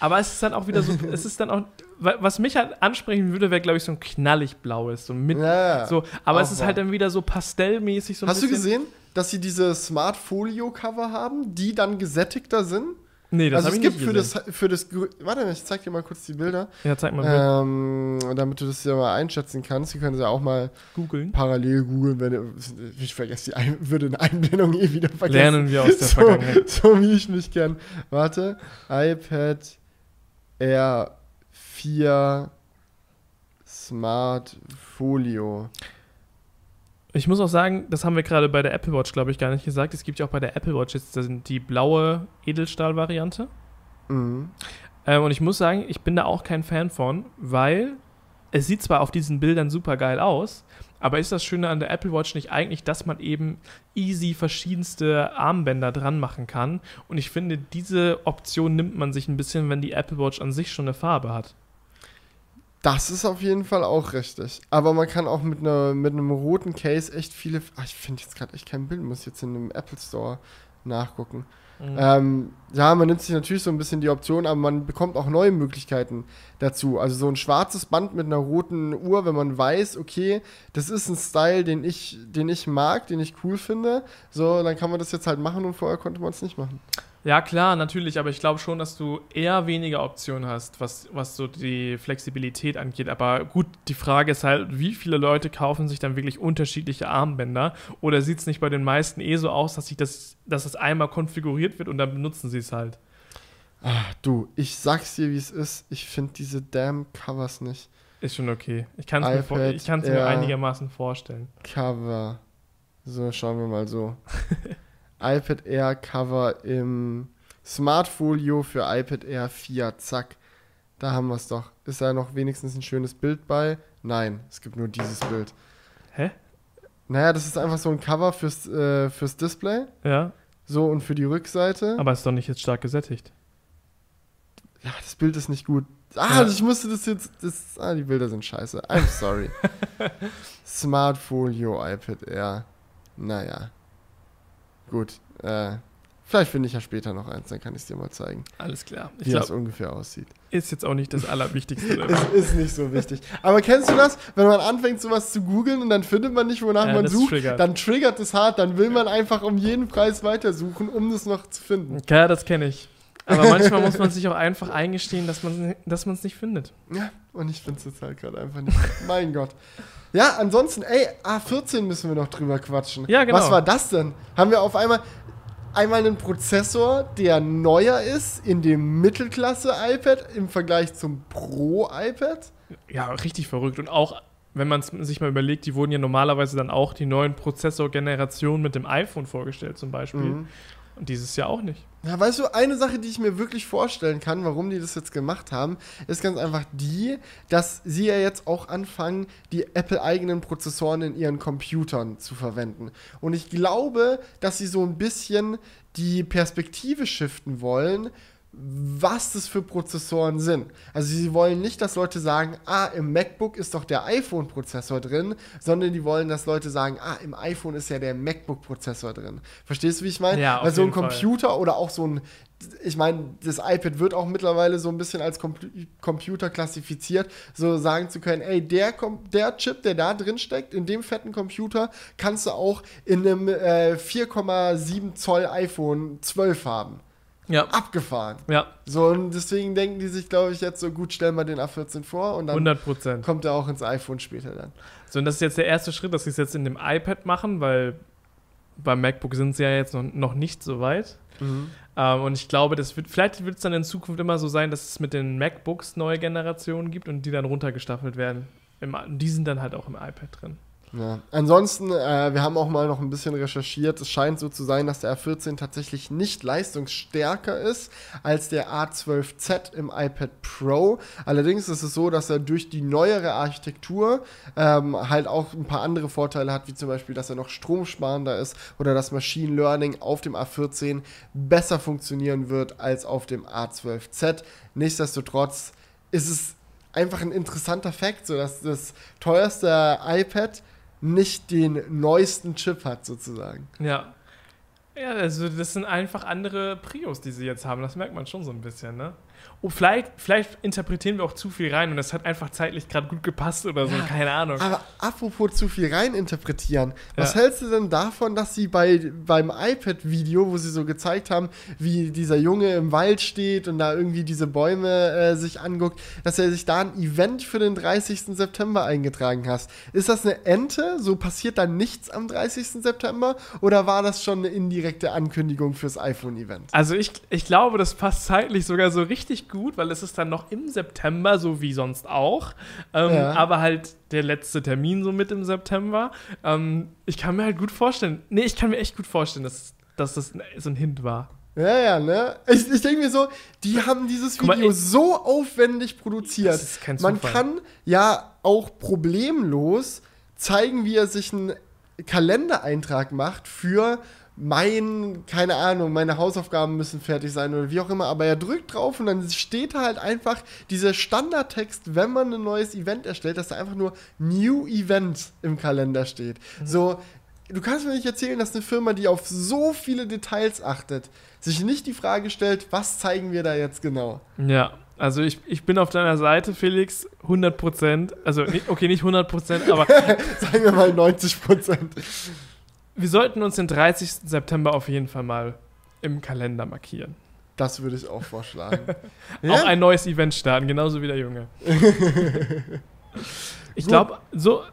Aber es ist dann auch wieder so, es ist dann auch, wa- was mich halt ansprechen würde, wäre, glaube ich, so ein knallig blaues. So mit, Ja, so, aber es ist halt dann wieder so pastellmäßig. So ein Hast du bisschen. gesehen, dass sie diese Smart Folio Cover haben, die dann gesättigter sind? Nee, das also es ich gibt für das, für das, warte ich zeig dir mal kurz die Bilder, Ja, zeig mal ähm, damit du das ja mal einschätzen kannst. Die können sie auch mal googeln. parallel googeln, wenn ich vergesse die Ein würde eine Einblendung eh wieder vergessen. Lernen wir aus der so, Vergangenheit. So wie ich mich kenne. Warte, iPad Air 4 Smart Folio. Ich muss auch sagen, das haben wir gerade bei der Apple Watch, glaube ich, gar nicht gesagt. Es gibt ja auch bei der Apple Watch jetzt die blaue Edelstahl-Variante. Mhm. Ähm, und ich muss sagen, ich bin da auch kein Fan von, weil es sieht zwar auf diesen Bildern super geil aus, aber ist das Schöne an der Apple Watch nicht eigentlich, dass man eben easy verschiedenste Armbänder dran machen kann? Und ich finde, diese Option nimmt man sich ein bisschen, wenn die Apple Watch an sich schon eine Farbe hat. Das ist auf jeden Fall auch richtig. Aber man kann auch mit, einer, mit einem roten Case echt viele. Ach, ich finde jetzt gerade echt kein Bild, muss jetzt in einem Apple Store nachgucken. Mhm. Ähm, ja, man nimmt sich natürlich so ein bisschen die Option, aber man bekommt auch neue Möglichkeiten dazu. Also so ein schwarzes Band mit einer roten Uhr, wenn man weiß, okay, das ist ein Style, den ich, den ich mag, den ich cool finde, so, dann kann man das jetzt halt machen und vorher konnte man es nicht machen. Ja, klar, natürlich, aber ich glaube schon, dass du eher weniger Optionen hast, was, was so die Flexibilität angeht. Aber gut, die Frage ist halt, wie viele Leute kaufen sich dann wirklich unterschiedliche Armbänder? Oder sieht es nicht bei den meisten eh so aus, dass sich das, dass es einmal konfiguriert wird und dann benutzen sie es halt? Ah, du, ich sag's dir, wie es ist. Ich finde diese damn Covers nicht. Ist schon okay. Ich kann es mir, ich kann's mir einigermaßen vorstellen. Cover. So, schauen wir mal so. iPad Air Cover im Smart Folio für iPad Air 4. Zack. Da haben wir es doch. Ist da noch wenigstens ein schönes Bild bei? Nein, es gibt nur dieses Bild. Hä? Naja, das ist einfach so ein Cover fürs, äh, fürs Display. Ja, So und für die Rückseite. aber ist doch nicht jetzt stark gesättigt. ja, das Bild ist nicht gut. Ah, Ja. ich musste das jetzt. Das, ah, die Bilder sind scheiße. I'm sorry. Smart Folio iPad Air. Naja. Gut. Äh, vielleicht finde ich ja später noch eins, dann kann ich es dir mal zeigen, Alles klar. Ich wie das glaube, ungefähr aussieht. ist jetzt auch nicht das Allerwichtigste. Ist, ist nicht so wichtig. Aber kennst du das, wenn man anfängt, sowas zu googeln und dann findet man nicht, wonach Ja, man das sucht, triggert. dann triggert es hart, dann will man einfach um jeden Preis weitersuchen, um das noch zu finden. Ja, das kenne ich. Aber manchmal muss man sich auch einfach eingestehen, dass man dass man es nicht findet. Ja, und ich finde es jetzt halt gerade einfach nicht. mein Gott. Ja, ansonsten, ey, A14 müssen wir noch drüber quatschen. Ja, genau. Was war das denn? Haben wir auf einmal einmal einen Prozessor, der neuer ist in dem Mittelklasse-iPad im Vergleich zum Pro-iPad? Ja, richtig verrückt. Und auch, wenn man es sich mal überlegt, die wurden ja normalerweise dann auch die neuen Prozessorgenerationen mit dem iPhone vorgestellt, zum Beispiel. Mhm. Und dieses Jahr auch nicht. Ja, weißt du, eine Sache, die ich mir wirklich vorstellen kann, warum die das jetzt gemacht haben, ist ganz einfach die, dass sie ja jetzt auch anfangen, die Apple-eigenen Prozessoren in ihren Computern zu verwenden. Und ich glaube, dass sie so ein bisschen die Perspektive shiften wollen, was das für Prozessoren sind. Also sie wollen nicht, dass Leute sagen, ah, im MacBook ist doch der iPhone-Prozessor drin, sondern die wollen, dass Leute sagen, ah, im iPhone ist ja der MacBook-Prozessor drin. Verstehst du, wie ich meine? Ja, Weil so ein jeden Fall. Computer oder auch so ein, ich meine, das iPad wird auch mittlerweile so ein bisschen als Com Computer klassifiziert, so sagen zu können, ey, der, Com der Chip, der da drin steckt, in dem fetten Computer, kannst du auch in einem äh, 4,7 Zoll iPhone 12 haben. Ja. Abgefahren. Ja, So, und deswegen denken die sich, glaube ich, jetzt so, gut, stellen wir den A14 vor und dann 100 Prozent. kommt er auch ins iPhone später dann. So, und das ist jetzt der erste Schritt, dass sie es jetzt in dem iPad machen, weil beim MacBook sind sie ja jetzt noch, noch nicht so weit. Ähm, und ich glaube, das wird, vielleicht wird es dann in Zukunft immer so sein, dass es mit den MacBooks neue Generationen gibt und die dann runtergestaffelt werden. Im, die sind dann halt auch im iPad drin. Ja. Ansonsten, äh, wir haben auch mal noch ein bisschen recherchiert. Es scheint so zu sein, dass der A14 tatsächlich nicht leistungsstärker ist als der A12Z im iPad Pro. Allerdings ist es so, dass er durch die neuere Architektur ähm, halt auch ein paar andere Vorteile hat, wie zum Beispiel, dass er noch stromsparender ist oder dass Machine Learning auf dem A14 besser funktionieren wird als auf dem A12Z. Nichtsdestotrotz ist es einfach ein interessanter Fakt, so dass das teuerste iPad nicht den neuesten Chip hat, sozusagen. Ja. Ja, also das sind einfach andere Prios, die sie jetzt haben. Das merkt man schon so ein bisschen, ne? Oh, vielleicht, vielleicht interpretieren wir auch zu viel rein und das hat einfach zeitlich gerade gut gepasst oder so, Ja, keine Ahnung. Aber apropos zu viel reininterpretieren, was Ja. hältst du denn davon, dass sie bei, beim iPad-Video, wo sie so gezeigt haben, wie dieser Junge im Wald steht und da irgendwie diese Bäume äh, sich anguckt, dass er sich da ein Event für den 30. September eingetragen hat? Ist das eine Ente? So passiert dann nichts am 30. September? Oder war das schon eine indirekte Ankündigung fürs iPhone-Event? Also ich, ich glaube, das passt zeitlich sogar so richtig gut, weil es ist dann noch im September, so wie sonst auch. Ähm, Ja. Aber halt der letzte Termin so mit im September. Ähm, ich kann mir halt gut vorstellen, nee, ich kann mir echt gut vorstellen, dass, dass das so ein Hint war. Ja, ja, ne? Ich, ich denke mir so, die haben dieses mal, Video ich- so aufwendig produziert. Das ist kein Man Zufall. kann ja auch problemlos zeigen, wie er sich einen Kalendereintrag macht für mein, keine Ahnung, meine Hausaufgaben müssen fertig sein oder wie auch immer, aber er drückt drauf und dann steht halt einfach dieser Standardtext, wenn man ein neues Event erstellt, dass da einfach nur New Event im Kalender steht. Mhm. So, du kannst mir nicht erzählen, dass eine Firma, die auf so viele Details achtet, sich nicht die Frage stellt, was zeigen wir da jetzt genau? Ja, also ich, ich bin auf deiner Seite, Felix, 100 Prozent. Also, okay, nicht 100 Prozent, aber Sagen wir mal 90 Prozent. Wir sollten uns den 30. September auf jeden Fall mal im Kalender markieren. Das würde ich auch vorschlagen. Auch ein neues Event starten, genauso wie der Junge. ich glaube, so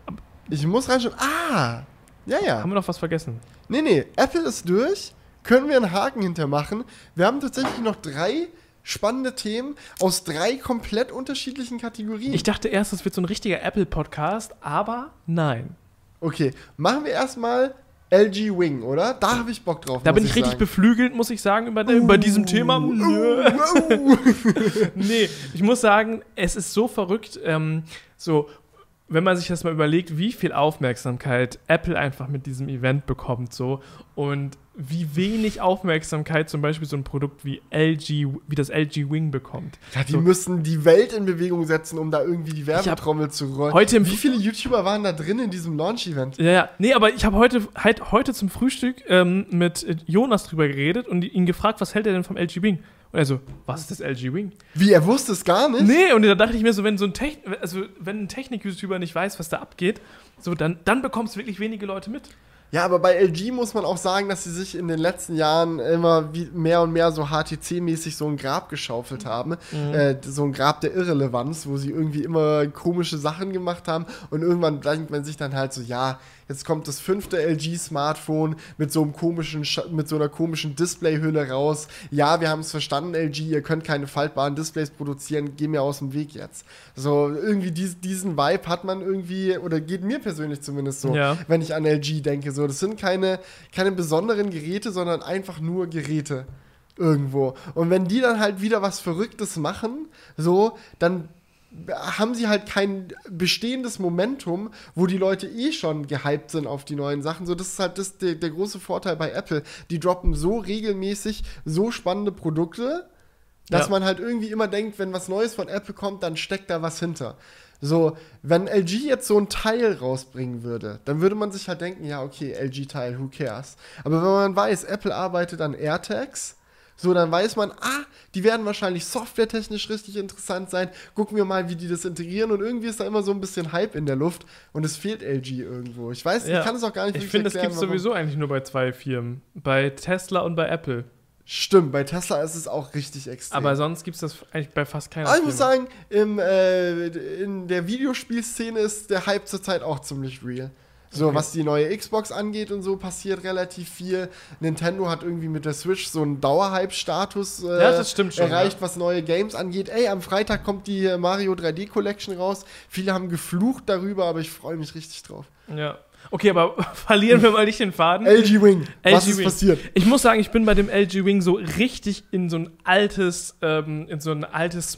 Ich muss reinschauen. Ah! Ja, ja. haben wir noch was vergessen. Nee, nee. Apple ist durch. Können wir einen Haken hintermachen. Wir haben tatsächlich noch drei spannende Themen aus drei komplett unterschiedlichen Kategorien. Ich dachte erst, das wird so ein richtiger Apple-Podcast, aber nein. okay, machen wir erstmal LG Wing, oder? Da habe ich Bock drauf. Da bin ich richtig sagen. beflügelt, muss ich sagen, über, über diesem Thema. Uh, uh. nee, ich muss sagen, es ist so verrückt, ähm, so, wenn man sich das mal überlegt, wie viel Aufmerksamkeit Apple einfach mit diesem Event bekommt, so, und wie wenig Aufmerksamkeit zum Beispiel so ein Produkt wie LG, wie das LG Wing bekommt. Ja, die So. müssen die Welt in Bewegung setzen, um da irgendwie die Werbetrommel zu rollen. heute im- Wie viele YouTuber waren da drin in diesem Launch-Event? Ja, ja. Nee, aber ich habe heute, halt heute zum Frühstück ähm, mit Jonas drüber geredet und ihn gefragt, was hält er denn vom LG Wing? Und er so, was ist das LG Wing? Wie, er wusste es gar nicht? Nee, und da dachte ich mir so, wenn so ein Techn also wenn ein Technik-YouTuber nicht weiß, was da abgeht, so dann, dann bekommst wirklich wenige Leute mit. Ja, aber bei LG muss man auch sagen, dass sie sich in den letzten Jahren immer wie mehr und mehr so HTC-mäßig so ein Grab geschaufelt haben. Äh, so ein Grab der Irrelevanz, wo sie irgendwie immer komische Sachen gemacht haben. Und irgendwann denkt man sich dann halt so, ja, jetzt kommt das fünfte LG-Smartphone mit so einem komischen, mit so einer komischen Displayhülle raus. Ja, wir haben es verstanden, LG, ihr könnt keine faltbaren Displays produzieren, geh mir aus dem Weg jetzt. So, irgendwie dies, diesen Vibe hat man irgendwie, oder geht mir persönlich zumindest so, Ja. wenn ich an LG denke. So, das sind keine, keine besonderen Geräte, sondern einfach nur Geräte irgendwo. Und wenn die dann halt wieder was Verrücktes machen, so, dann haben sie halt kein bestehendes Momentum, wo die Leute eh schon gehypt sind auf die neuen Sachen. So, das ist halt das, der, der große Vorteil bei Apple. Die droppen so regelmäßig so spannende Produkte, dass Ja. man halt irgendwie immer denkt, wenn was Neues von Apple kommt, dann steckt da was hinter. So, wenn LG jetzt so ein Teil rausbringen würde, dann würde man sich halt denken, ja, okay, LG-Teil, who cares? Aber wenn man weiß, Apple arbeitet an AirTags, so, dann weiß man, ah, die werden wahrscheinlich softwaretechnisch richtig interessant sein. Gucken wir mal, wie die das integrieren. Und irgendwie ist da immer so ein bisschen Hype in der Luft und es fehlt LG irgendwo. Ich weiß, Ja. ich kann es auch gar nicht Ich finde, das gibt es sowieso eigentlich nur bei zwei Firmen. Bei Tesla und bei Apple. Stimmt, bei Tesla ist es auch richtig extrem. Aber sonst gibt es das eigentlich bei fast keiner Aber ich muss sagen, im, äh, in der Videospielszene ist der Hype zurzeit auch ziemlich real. So, Okay. was die neue Xbox angeht und so, passiert relativ viel. Nintendo hat irgendwie mit der Switch so einen Dauerhype-Status äh, Ja, schon, erreicht, ja. was neue Games angeht. Ey, am Freitag kommt die äh, Mario 3D Collection raus. Viele haben geflucht darüber, aber ich freue mich richtig drauf. Ja. Okay, aber verlieren wir mal nicht den Faden. LG Wing, was LG ist Wing. passiert? Ich muss sagen, ich bin bei dem LG Wing so richtig in so ein altes, ähm, in so ein altes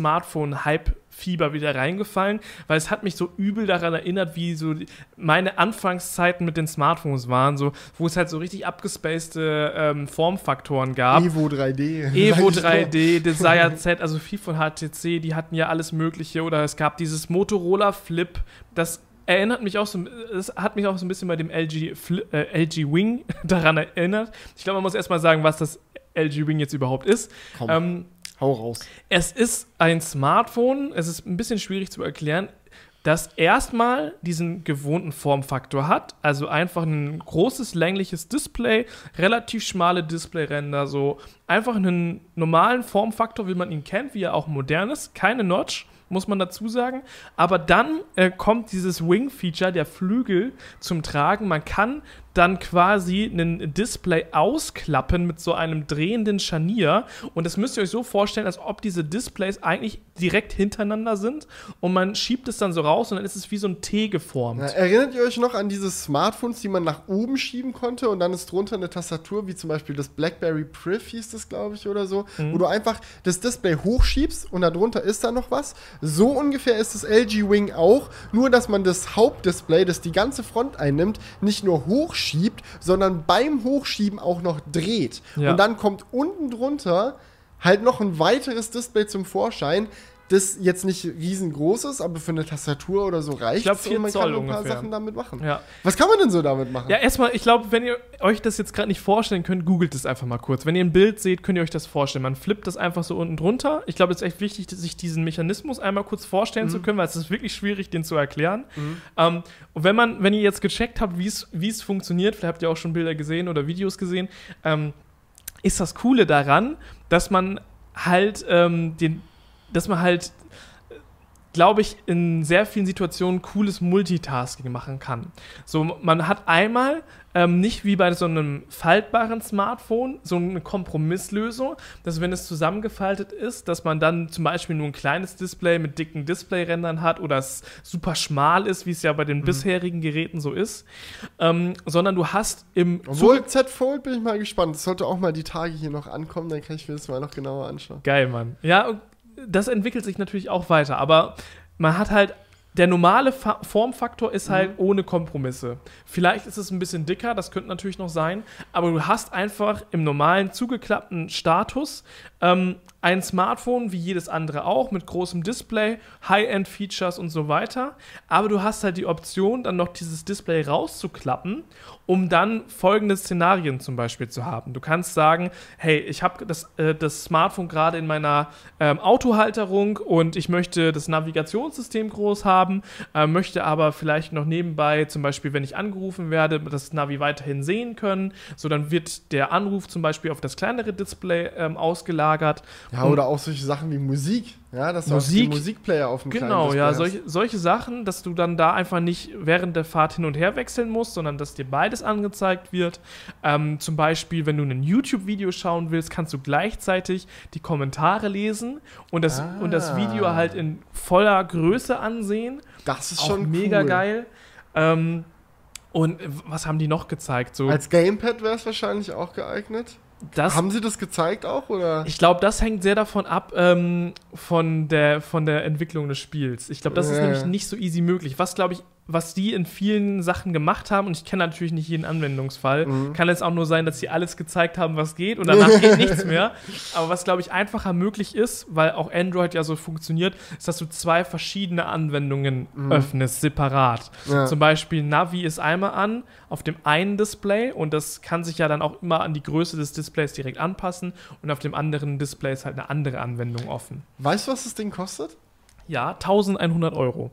Smartphone-Hype-Fieber wieder reingefallen, weil es hat mich so übel daran erinnert, wie so meine Anfangszeiten mit den Smartphones waren, so, wo es halt so richtig abgespacede ähm, Formfaktoren gab. Evo 3D. Evo Sag ich nur. 3D, Desire Z, also viel von HTC, die hatten ja alles Mögliche. Oder es gab dieses Motorola Flip, das erinnert mich auch so, es hat mich auch so ein bisschen bei dem LG, äh, LG Wing daran erinnert. Ich glaube, man muss erstmal sagen, was das LG Wing jetzt überhaupt ist. Ähm, Hau raus. Es ist ein Smartphone, es ist ein bisschen schwierig zu erklären, das erstmal diesen gewohnten Formfaktor hat, also einfach ein großes längliches Display, relativ schmale Displayränder, so einfach einen normalen Formfaktor, wie man ihn kennt, wie er auch modern ist, keine Notch muss man dazu sagen. Aber dann äh, kommt dieses Wing-Feature, der Flügel, zum Tragen. Man kann dann quasi ein Display ausklappen mit so einem drehenden Scharnier. Und das müsst ihr euch so vorstellen, als ob diese Displays eigentlich direkt hintereinander sind und man schiebt es dann so raus und dann ist es wie so ein T geformt. Ja, erinnert ihr euch noch an diese Smartphones, die man nach oben schieben konnte und dann ist drunter eine Tastatur, wie zum Beispiel das BlackBerry Priv hieß das, glaube ich, oder so, mhm. wo du einfach das Display hochschiebst und darunter ist da noch was. So ungefähr ist das LG Wing auch, nur dass man das Hauptdisplay, das die ganze Front einnimmt, nicht nur hochschiebt, sondern beim Hochschieben auch noch dreht. Ja. Und dann kommt unten drunter halt noch ein weiteres Display zum Vorschein, das jetzt nicht riesengroß ist, aber für eine Tastatur oder so reicht es und man Zoll kann ein paar Sachen damit machen. Ja. Was kann man denn so damit machen? Ja, erstmal, ich glaube, wenn ihr euch das jetzt gerade nicht vorstellen könnt, googelt es einfach mal kurz. Wenn ihr ein Bild seht, könnt ihr euch das vorstellen. Man flippt das einfach so unten drunter. Ich glaube, es ist echt wichtig, sich diesen Mechanismus einmal kurz vorstellen mhm. zu können, weil es ist wirklich schwierig, den zu erklären. Mhm. Ähm, und wenn man, wenn ihr jetzt gecheckt habt, wie es funktioniert, vielleicht habt ihr auch schon Bilder gesehen oder Videos gesehen, ähm, ist das Coole daran, dass man halt ähm, den, dass man halt, glaube ich, in sehr vielen Situationen cooles Multitasking machen kann. So, man hat einmal ähm, nicht wie bei so einem faltbaren Smartphone so eine Kompromisslösung, dass wenn es zusammengefaltet ist, dass man dann zum Beispiel nur ein kleines Display mit dicken Displayrändern hat oder es super schmal ist, wie es ja bei den mhm. bisherigen Geräten so ist, ähm, sondern du hast im Obwohl Z Fold bin ich mal gespannt. Das sollte auch mal die Tage hier noch ankommen, dann kann ich mir das mal noch genauer anschauen. Geil, Mann. Ja, das entwickelt sich natürlich auch weiter, aber man hat halt der normale Fa Formfaktor ist halt mhm. ohne Kompromisse. Vielleicht ist es ein bisschen dicker, das könnte natürlich noch sein, aber du hast einfach im normalen zugeklappten Status ähm, ein Smartphone wie jedes andere auch mit großem Display, High-End-Features und so weiter. Aber du hast halt die Option, dann noch dieses Display rauszuklappen, um dann folgende Szenarien zum Beispiel zu haben. Du kannst sagen, hey, ich habe das, äh, das Smartphone gerade in meiner ähm, Autohalterung und ich möchte das Navigationssystem groß haben, äh, möchte aber vielleicht noch nebenbei, zum Beispiel, wenn ich angerufen werde, das Navi weiterhin sehen können. So, dann wird der Anruf zum Beispiel auf das kleinere Display ähm, ausgelagert ja, oder auch solche Sachen wie Musik. Ja, dass Musik, du Musikplayer auf dem Genau, ja, solche, solche Sachen, dass du dann da einfach nicht während der Fahrt hin und her wechseln musst, sondern dass dir beides angezeigt wird. Ähm, zum Beispiel, wenn du ein YouTube-Video schauen willst, kannst du gleichzeitig die Kommentare lesen und das, ah. und das Video halt in voller Größe ansehen. Das ist auch schon mega cool. geil. Ähm, und was haben die noch gezeigt? So, Als Gamepad wäre es wahrscheinlich auch geeignet. Das, Haben sie das gezeigt auch? Oder? Ich glaube, das hängt sehr davon ab, ähm, von, der, von der Entwicklung des Spiels. Ich glaube, das ist nämlich nicht so easy möglich. Was, glaube ich, was die in vielen Sachen gemacht haben, und ich kenne natürlich nicht jeden Anwendungsfall, mhm. kann es auch nur sein, dass sie alles gezeigt haben, was geht und danach geht nichts mehr. Aber was, glaube ich, einfacher möglich ist, weil auch Android ja so funktioniert, ist, dass du zwei verschiedene Anwendungen mhm. öffnest, separat. Ja. Zum Beispiel Navi ist einmal an auf dem einen Display und das kann sich ja dann auch immer an die Größe des Displays direkt anpassen und auf dem anderen Display ist halt eine andere Anwendung offen. Weißt du, was das Ding kostet? Ja, 1100 Euro.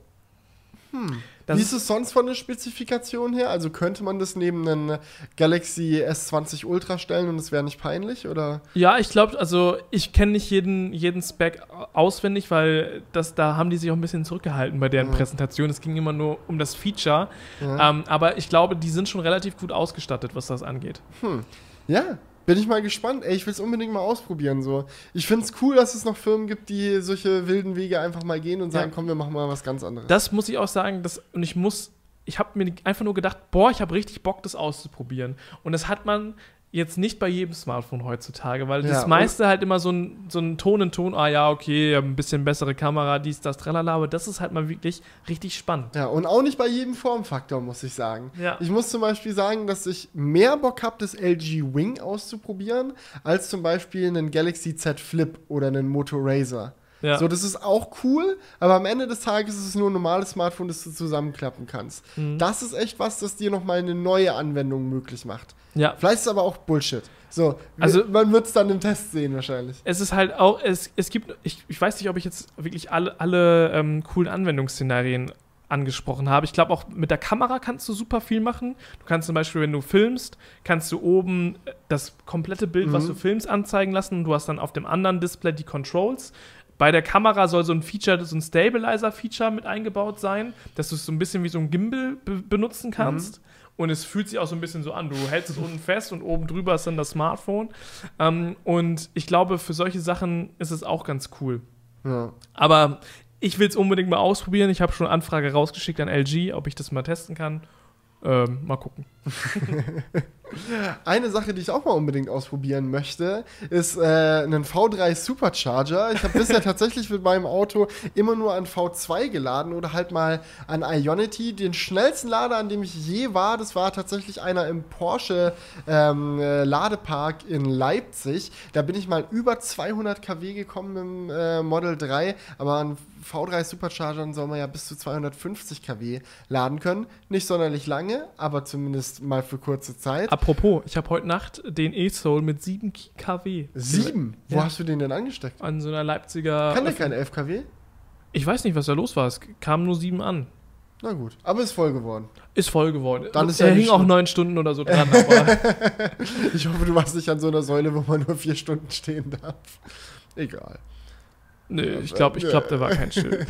Hm. Das Wie ist es sonst von der Spezifikation her? Also könnte man das neben einem Galaxy S20 Ultra stellen und es wäre nicht peinlich? Oder? Ja, ich glaube, also ich kenne nicht jeden, jeden Spec auswendig, weil das, da haben die sich auch ein bisschen zurückgehalten bei deren ja. Präsentation. Es ging immer nur um das Feature. Ja. Ähm, aber ich glaube, die sind schon relativ gut ausgestattet, was das angeht. Hm. Ja, bin ich mal gespannt. Ey, ich will es unbedingt mal ausprobieren. So. Ich finde es cool, dass es noch Firmen gibt, die solche wilden Wege einfach mal gehen und sagen, ja. komm, wir machen mal was ganz anderes. Das muss ich auch sagen. Das, und ich muss, ich habe mir einfach nur gedacht, boah, ich habe richtig Bock, das auszuprobieren. Und das hat man jetzt nicht bei jedem Smartphone heutzutage, weil ja, das meiste halt immer so ein, so ein Ton in Ton, ah ja, okay, ein bisschen bessere Kamera, dies, das, tralala, aber das ist halt mal wirklich richtig spannend. Ja, und auch nicht bei jedem Formfaktor, muss ich sagen. Ja. Ich muss zum Beispiel sagen, dass ich mehr Bock habe, das LG Wing auszuprobieren, als zum Beispiel einen Galaxy Z Flip oder einen Moto Razr. Ja. So, das ist auch cool, aber am Ende des Tages ist es nur ein normales Smartphone, das du zusammenklappen kannst. Mhm. Das ist echt was, das dir nochmal eine neue Anwendung möglich macht. Ja. Vielleicht ist es aber auch Bullshit. So, Also- man wird es dann im Test sehen wahrscheinlich. Es ist halt auch, es, es gibt, ich, ich weiß nicht, ob ich jetzt wirklich alle, alle ähm, coolen Anwendungsszenarien angesprochen habe. Ich glaube, auch mit der Kamera kannst du super viel machen. Du kannst zum Beispiel, wenn du filmst, kannst du oben das komplette Bild, was Mhm. du filmst, anzeigen lassen. Du hast dann auf dem anderen Display die Controls. Bei der Kamera soll so ein Feature, so ein Stabilizer-Feature mit eingebaut sein, dass du es so ein bisschen wie so ein Gimbal be benutzen kannst. Und es fühlt sich auch so ein bisschen so an. Du hältst es unten fest und oben drüber ist dann das Smartphone. Ähm, und ich glaube, für solche Sachen ist es auch ganz cool. Ja. Aber ich will es unbedingt mal ausprobieren. Ich habe schon eine Anfrage rausgeschickt an LG, ob ich das mal testen kann. Ähm, mal gucken. Eine Sache, die ich auch mal unbedingt ausprobieren möchte, ist äh, ein V3 Supercharger. Ich habe bisher tatsächlich mit meinem Auto immer nur an V2 geladen oder halt mal an Ionity. Den schnellsten Lader, an dem ich je war, das war tatsächlich einer im Porsche ähm, äh, Ladepark in Leipzig. Da bin ich mal über 200 kW gekommen im äh, Model 3, aber an V3 Superchargern soll man ja bis zu 250 kW laden können. Nicht sonderlich lange, aber zumindest mal für kurze Zeit. Apropos, ich habe heute Nacht den E-Soul mit 7 kW. Sieben? Wo Ja. hast du den denn angesteckt? An so einer Leipziger. Kann der kein 11 kW? Ich weiß nicht, was da los war. Es kam nur 7 an. Na gut. Aber ist voll geworden. Ist voll geworden. Dann ist er ja hing auch neun Stunden oder so dran, Ich hoffe, du warst nicht an so einer Säule, wo man nur vier Stunden stehen darf. Egal. Nö, ich glaube, ich glaub, da war kein Schild.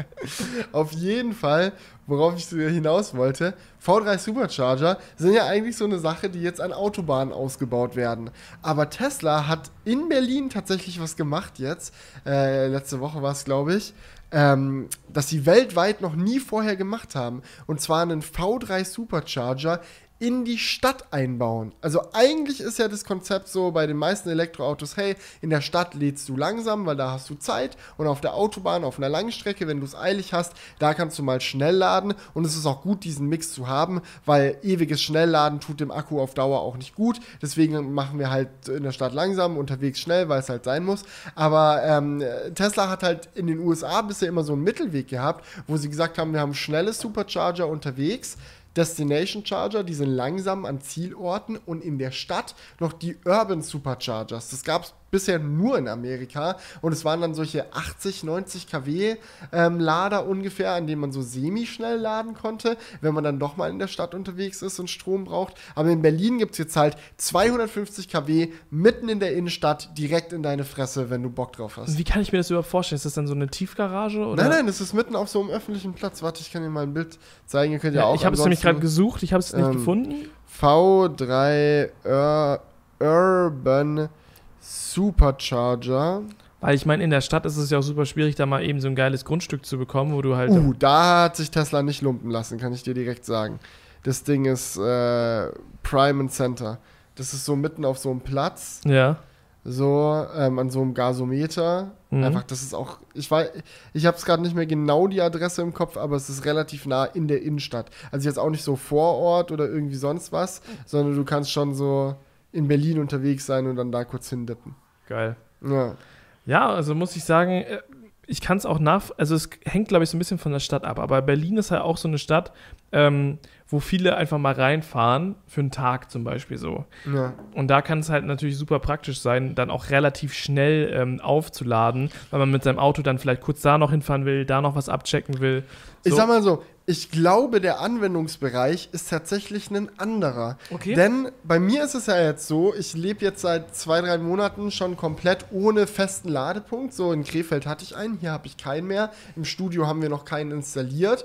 Auf jeden Fall, worauf ich hinaus wollte, V3 Supercharger sind ja eigentlich so eine Sache, die jetzt an Autobahnen ausgebaut werden. Aber Tesla hat in Berlin tatsächlich was gemacht jetzt. Äh, letzte Woche war es, glaube ich. Ähm, dass sie weltweit noch nie vorher gemacht haben. Und zwar einen V3 Supercharger in die Stadt einbauen. Also eigentlich ist ja das Konzept so bei den meisten Elektroautos, hey, in der Stadt lädst du langsam, weil da hast du Zeit und auf der Autobahn, auf einer langen Strecke, wenn du es eilig hast, da kannst du mal schnell laden und es ist auch gut, diesen Mix zu haben, weil ewiges Schnellladen tut dem Akku auf Dauer auch nicht gut. Deswegen machen wir halt in der Stadt langsam, unterwegs schnell, weil es halt sein muss. Aber ähm, Tesla hat halt in den USA bisher immer so einen Mittelweg gehabt, wo sie gesagt haben, wir haben schnelle Supercharger unterwegs, Destination Charger, die sind langsam an Zielorten und in der Stadt noch die Urban Superchargers. Das gab es bisher nur in Amerika und es waren dann solche 80, 90 kW ähm, Lader ungefähr, an denen man so semi-schnell laden konnte, wenn man dann doch mal in der Stadt unterwegs ist und Strom braucht. Aber in Berlin gibt es jetzt halt 250 kW mitten in der Innenstadt direkt in deine Fresse, wenn du Bock drauf hast. Wie kann ich mir das überhaupt vorstellen? Ist das dann so eine Tiefgarage? Oder? Nein, nein, das ist mitten auf so einem öffentlichen Platz. Warte, ich kann dir mal ein Bild zeigen. Ihr könnt ja, Ja, auch ich habe es nämlich gerade gesucht, ich habe es nicht ähm, gefunden. V3 Ur Urban Supercharger. Weil ich meine, in der Stadt ist es ja auch super schwierig, da mal eben so ein geiles Grundstück zu bekommen, wo du halt. Uh, da hat sich Tesla nicht lumpen lassen, kann ich dir direkt sagen. Das Ding ist äh, Prime and Center. Das ist so mitten auf so einem Platz, Ja. so ähm, an so einem Gasometer. Mhm. Einfach, das ist auch, ich weiß, ich habe es gerade nicht mehr genau die Adresse im Kopf, aber es ist relativ nah in der Innenstadt. Also jetzt auch nicht so vor Ort oder irgendwie sonst was, sondern du kannst schon so in Berlin unterwegs sein und dann da kurz hindippen. Geil. Ja. Ja, also muss ich sagen, äh, ich kann es auch nach. Also es hängt, glaube ich, so ein bisschen von der Stadt ab. Aber Berlin ist halt auch so eine Stadt, ähm, wo viele einfach mal reinfahren, für einen Tag zum Beispiel so. ja. Und da kann es halt natürlich super praktisch sein, dann auch relativ schnell ähm, aufzuladen, weil man mit seinem Auto dann vielleicht kurz da noch hinfahren will, da noch was abchecken will. Ich So. sag mal so, ich glaube, der Anwendungsbereich ist tatsächlich ein anderer. Okay. Denn bei mir ist es ja jetzt so, ich lebe jetzt seit zwei, drei Monaten schon komplett ohne festen Ladepunkt. So in Krefeld hatte ich einen, hier habe ich keinen mehr. Im Studio haben wir noch keinen installiert.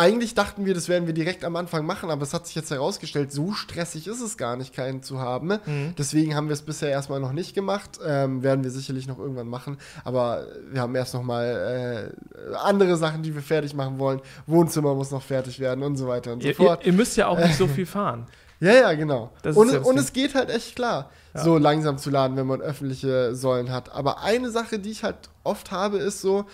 Eigentlich dachten wir, das werden wir direkt am Anfang machen, aber es hat sich jetzt herausgestellt, so stressig ist es gar nicht, keinen zu haben. Mhm. Deswegen haben wir es bisher erstmal noch nicht gemacht. Ähm, werden wir sicherlich noch irgendwann machen. Aber wir haben erst noch mal äh, andere Sachen, die wir fertig machen wollen. Wohnzimmer muss noch fertig werden und so weiter und so Ihr, ihr, fort. ihr müsst ja auch nicht so viel fahren. Ja, ja, genau. Das und ja und es geht halt echt klar, Ja. so langsam zu laden, wenn man öffentliche Säulen hat. Aber eine Sache, die ich halt oft habe, ist so,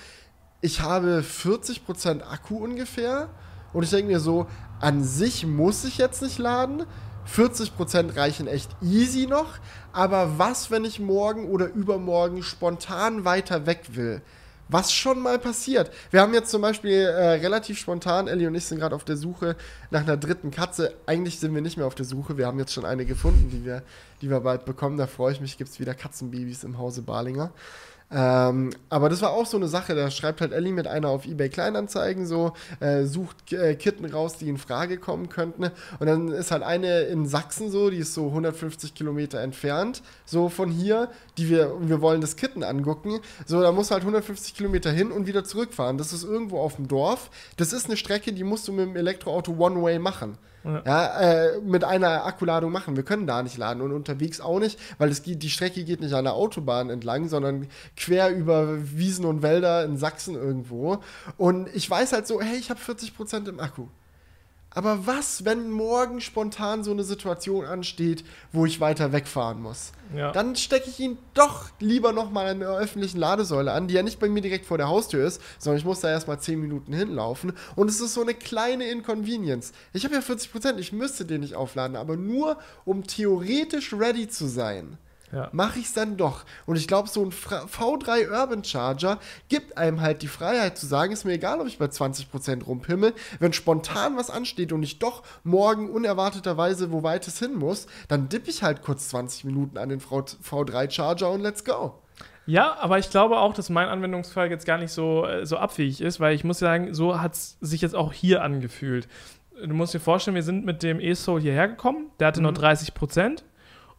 ich habe 40% Akku ungefähr und ich denke mir so, an sich muss ich jetzt nicht laden. 40% reichen echt easy noch. Aber was, wenn ich morgen oder übermorgen spontan weiter weg will? Was schon mal passiert. Wir haben jetzt zum Beispiel äh, relativ spontan, Ellie und ich sind gerade auf der Suche nach einer dritten Katze. Eigentlich sind wir nicht mehr auf der Suche. Wir haben jetzt schon eine gefunden, die wir, die wir bald bekommen. Da freue ich mich, gibt es wieder Katzenbabys im Hause Barlinger. Ähm, aber das war auch so eine Sache, da schreibt halt Ellie mit einer auf eBay Kleinanzeigen so, äh, sucht äh, Kitten raus, die in Frage kommen könnten. Und dann ist halt eine in Sachsen so, die ist so 150 Kilometer entfernt, so von hier, die wir, wir wollen das Kitten angucken. So, da musst du halt 150 Kilometer hin und wieder zurückfahren. Das ist irgendwo auf dem Dorf. Das ist eine Strecke, die musst du mit dem Elektroauto One-Way machen. Ja, ja äh, mit einer Akkuladung machen. Wir können da nicht laden und unterwegs auch nicht, weil es geht, die Strecke geht nicht an der Autobahn entlang, sondern quer über Wiesen und Wälder in Sachsen irgendwo. Und ich weiß halt so, hey, ich habe 40% im Akku. Aber was, wenn morgen spontan so eine Situation ansteht, wo ich weiter wegfahren muss? Ja. Dann stecke ich ihn doch lieber nochmal in der öffentlichen Ladesäule an, die ja nicht bei mir direkt vor der Haustür ist, sondern ich muss da erstmal 10 Minuten hinlaufen. Und es ist so eine kleine Inconvenience. Ich habe ja 40%, ich müsste den nicht aufladen, aber nur um theoretisch ready zu sein ja. mache ich es dann doch. Und ich glaube, so ein V3 Urban Charger gibt einem halt die Freiheit zu sagen, ist mir egal, ob ich bei 20% rumpimmel, wenn spontan was ansteht und ich doch morgen unerwarteterweise wo weit es hin muss, dann dippe ich halt kurz 20 Minuten an den V3 Charger und let's go. Ja, aber ich glaube auch, dass mein Anwendungsfall jetzt gar nicht so, äh, so abwegig ist, weil ich muss sagen, so hat es sich jetzt auch hier angefühlt. Du musst dir vorstellen, wir sind mit dem E-Soul hierher gekommen, der hatte mhm. nur 30 Prozent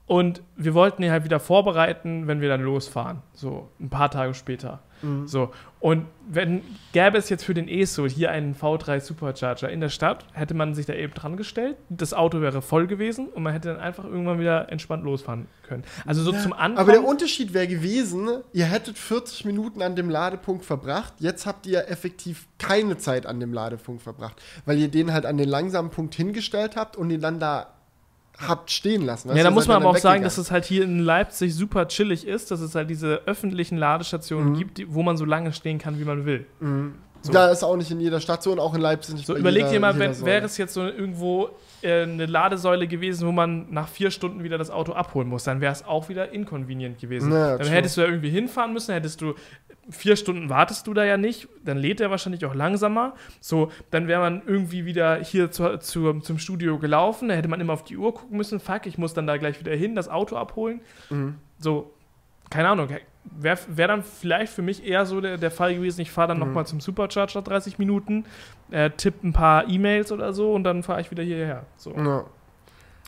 und wir wollten ihn halt wieder vorbereiten, wenn wir dann losfahren. So ein paar Tage später. Mhm. So. Und wenn gäbe es jetzt für den ESO hier einen V3 Supercharger in der Stadt, hätte man sich da eben dran gestellt. Das Auto wäre voll gewesen und man hätte dann einfach irgendwann wieder entspannt losfahren können. Also so ja, zum Anfang. Aber der Unterschied wäre gewesen, ihr hättet 40 Minuten an dem Ladepunkt verbracht. Jetzt habt ihr effektiv keine Zeit an dem Ladepunkt verbracht, weil ihr den halt an den langsamen Punkt hingestellt habt und ihn dann da habt stehen lassen. Ja, da muss man aber auch sagen, dass es halt hier in Leipzig super chillig ist, dass es halt diese öffentlichen Ladestationen mhm. gibt, wo man so lange stehen kann, wie man will. Mhm. So. Da ist auch nicht in jeder Stadt so und auch in Leipzig nicht. So, überleg dir mal, wäre es jetzt so irgendwo eine Ladesäule gewesen, wo man nach vier Stunden wieder das Auto abholen muss, dann wäre es auch wieder inconvenient gewesen. Ja, dann hättest du ja irgendwie hinfahren müssen, hättest du vier Stunden wartest du da ja nicht, dann lädt er wahrscheinlich auch langsamer. So, dann wäre man irgendwie wieder hier zu, zu, zum Studio gelaufen, da hätte man immer auf die Uhr gucken müssen, fuck, ich muss dann da gleich wieder hin, das Auto abholen. Mhm. So, keine Ahnung, wäre wär dann vielleicht für mich eher so der, der Fall gewesen, ich fahre dann mhm. nochmal zum Supercharger 30 Minuten, äh, tippe ein paar E-Mails oder so und dann fahre ich wieder hierher. So. Ja.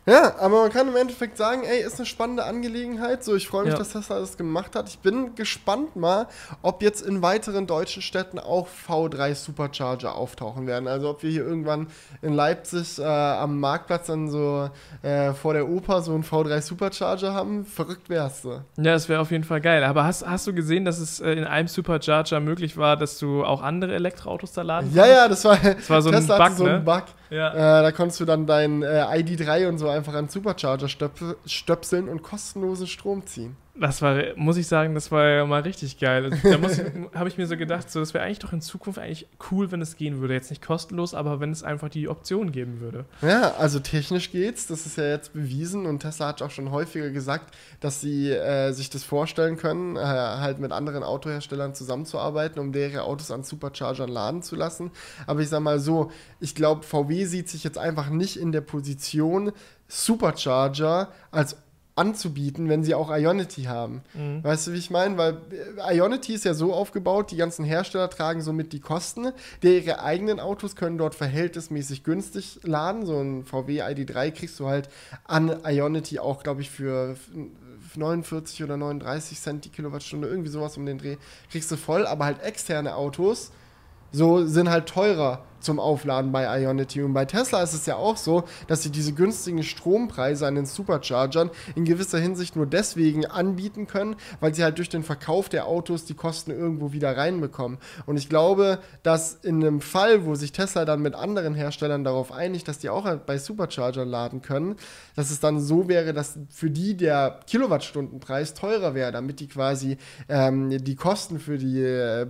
Ja, aber man kann im Endeffekt sagen, ey, ist eine spannende Angelegenheit. So, ich freue mich, ja. dass Tesla das gemacht hat. Ich bin gespannt mal, ob jetzt in weiteren deutschen Städten auch V3 Supercharger auftauchen werden. Also ob wir hier irgendwann in Leipzig äh, am Marktplatz dann so äh, vor der Oper so einen V3 Supercharger haben. Verrückt wär's so. Ja, das wäre auf jeden Fall geil. Aber hast, hast du gesehen, dass es äh, in einem Supercharger möglich war, dass du auch andere Elektroautos da laden kannst? Ja, ja, das war, das war so, Tesla ein Bug, so ein Bug. Ja. Äh, da konntest du dann dein äh, ID3 und so einfach an Supercharger stöpseln und kostenlosen Strom ziehen. Das war, muss ich sagen, das war ja mal richtig geil. Also, da habe ich mir so gedacht, so, das wäre eigentlich doch in Zukunft eigentlich cool, wenn es gehen würde. Jetzt nicht kostenlos, aber wenn es einfach die Option geben würde. Ja, also technisch geht's. Das ist ja jetzt bewiesen und Tesla hat auch schon häufiger gesagt, dass sie äh, sich das vorstellen können, äh, halt mit anderen Autoherstellern zusammenzuarbeiten, um deren Autos an Superchargern laden zu lassen. Aber ich sag mal so, ich glaube, VW sieht sich jetzt einfach nicht in der Position, Supercharger als anzubieten, wenn sie auch Ionity haben. Mhm. Weißt du, wie ich meine? Weil äh, Ionity ist ja so aufgebaut, die ganzen Hersteller tragen somit die Kosten. Der ihre eigenen Autos können dort verhältnismäßig günstig laden. So ein VW ID3 kriegst du halt an Ionity auch, glaube ich, für 49 oder 39 Cent die Kilowattstunde, irgendwie sowas um den Dreh, kriegst du voll, aber halt externe Autos so sind halt teurer zum Aufladen bei Ionity. Und bei Tesla ist es ja auch so, dass sie diese günstigen Strompreise an den Superchargern in gewisser Hinsicht nur deswegen anbieten können, weil sie halt durch den Verkauf der Autos die Kosten irgendwo wieder reinbekommen. Und ich glaube, dass in einem Fall, wo sich Tesla dann mit anderen Herstellern darauf einigt, dass die auch halt bei Superchargern laden können, dass es dann so wäre, dass für die der Kilowattstundenpreis teurer wäre, damit die quasi ähm, die Kosten für, die, äh,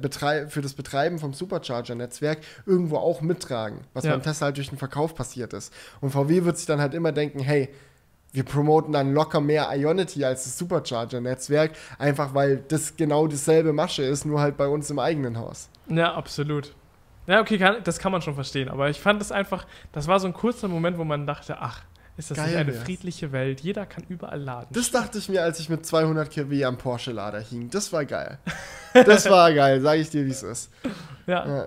für das Betreiben vom Supercharger-Netzwerk irgendwo auch auch mittragen, was Ja. beim Tesla halt durch den Verkauf passiert ist. Und VW wird sich dann halt immer denken, hey, wir promoten dann locker mehr Ionity als das Supercharger-Netzwerk, einfach weil das genau dieselbe Masche ist, nur halt bei uns im eigenen Haus. Ja, absolut. Ja, okay, kann, das kann man schon verstehen. Aber ich fand es einfach, das war so ein kurzer Moment, wo man dachte, ach, ist das Geil nicht eine wär's. friedliche Welt? Jeder kann überall laden. Das dachte ich mir, als ich mit 200 kW am Porsche-Lader hing. Das war geil. Das war geil, sage ich dir, wie es ist. ja. Ja.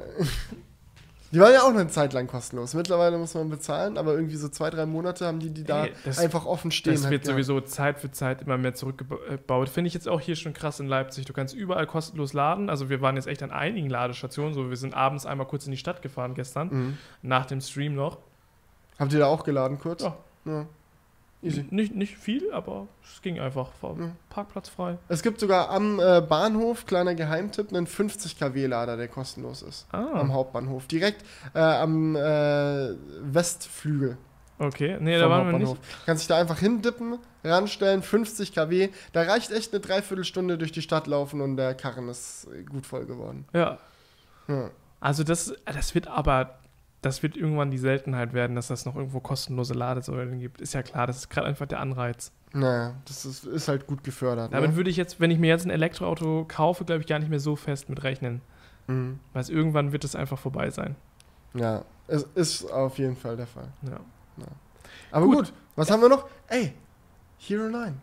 Die waren ja auch eine Zeit lang kostenlos. Mittlerweile muss man bezahlen, aber irgendwie so zwei, drei Monate haben die die da Ey, das- einfach offen stehen. Das halt wird gehabt. sowieso Zeit für Zeit immer mehr zurückgebaut. Finde ich jetzt auch hier schon krass in Leipzig. Du kannst überall kostenlos laden. Also wir waren jetzt echt an einigen Ladestationen. So, wir sind abends einmal kurz in die Stadt gefahren gestern, Mhm. nach dem Stream noch. Habt ihr da auch geladen kurz? Ja. ja. Easy. Nicht, nicht viel, aber es ging einfach. War Ja. Parkplatz frei. Es gibt sogar am äh, Bahnhof, kleiner Geheimtipp, einen 50 kW-Lader, der kostenlos ist. Am Ah, Hauptbahnhof. Direkt äh, am äh, Westflügel okay. Nee, da waren wir nicht. Kannst dich da einfach hindippen, ranstellen, 50 kW. Da reicht echt eine Dreiviertelstunde durch die Stadt laufen und der Karren ist äh, gut voll geworden. Ja. Ja. Also das, das wird aber, das wird irgendwann die Seltenheit werden, dass das noch irgendwo kostenlose Ladesäulen gibt. Ist ja klar, das ist gerade einfach der Anreiz. Naja, das ist, ist halt gut gefördert. Damit Ne? würde ich jetzt, wenn ich mir jetzt ein Elektroauto kaufe, glaube ich, gar nicht mehr so fest mit rechnen. Mhm. Weil irgendwann wird es einfach vorbei sein. Ja, es ist auf jeden Fall der Fall. Ja. Aber Gut. gut, was haben wir noch? Ey, Hero 9.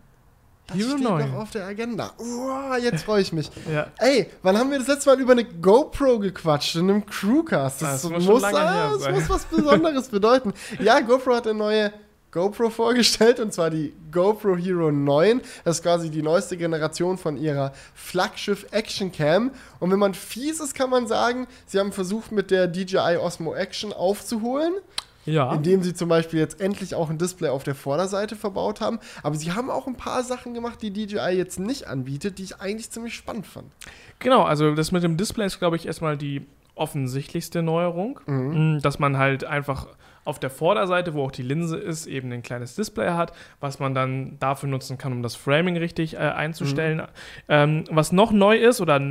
Das Hero steht 9. noch auf der Agenda. Uah, jetzt freue ich mich. ja. Ey, wann haben wir das letzte Mal über eine GoPro gequatscht in einem Crewcast? Das Das, muss muss, ah, das muss was Besonderes bedeuten. Ja, GoPro hat eine neue GoPro vorgestellt und zwar die GoPro Hero 9. Das ist quasi die neueste Generation von ihrer Flaggschiff Action Cam. Und wenn man fies ist, kann man sagen, sie haben versucht, mit der DJI Osmo Action aufzuholen Ja. indem sie zum Beispiel jetzt endlich auch ein Display auf der Vorderseite verbaut haben. Aber sie haben auch ein paar Sachen gemacht, die DJI jetzt nicht anbietet, die ich eigentlich ziemlich spannend fand. Genau, also das mit dem Display ist, glaube ich, erstmal die offensichtlichste Neuerung. Mm, Dass man halt einfach auf der Vorderseite, wo auch die Linse ist, eben ein kleines Display hat, was man dann dafür nutzen kann, um das Framing richtig äh, einzustellen. Ähm, was noch neu ist oder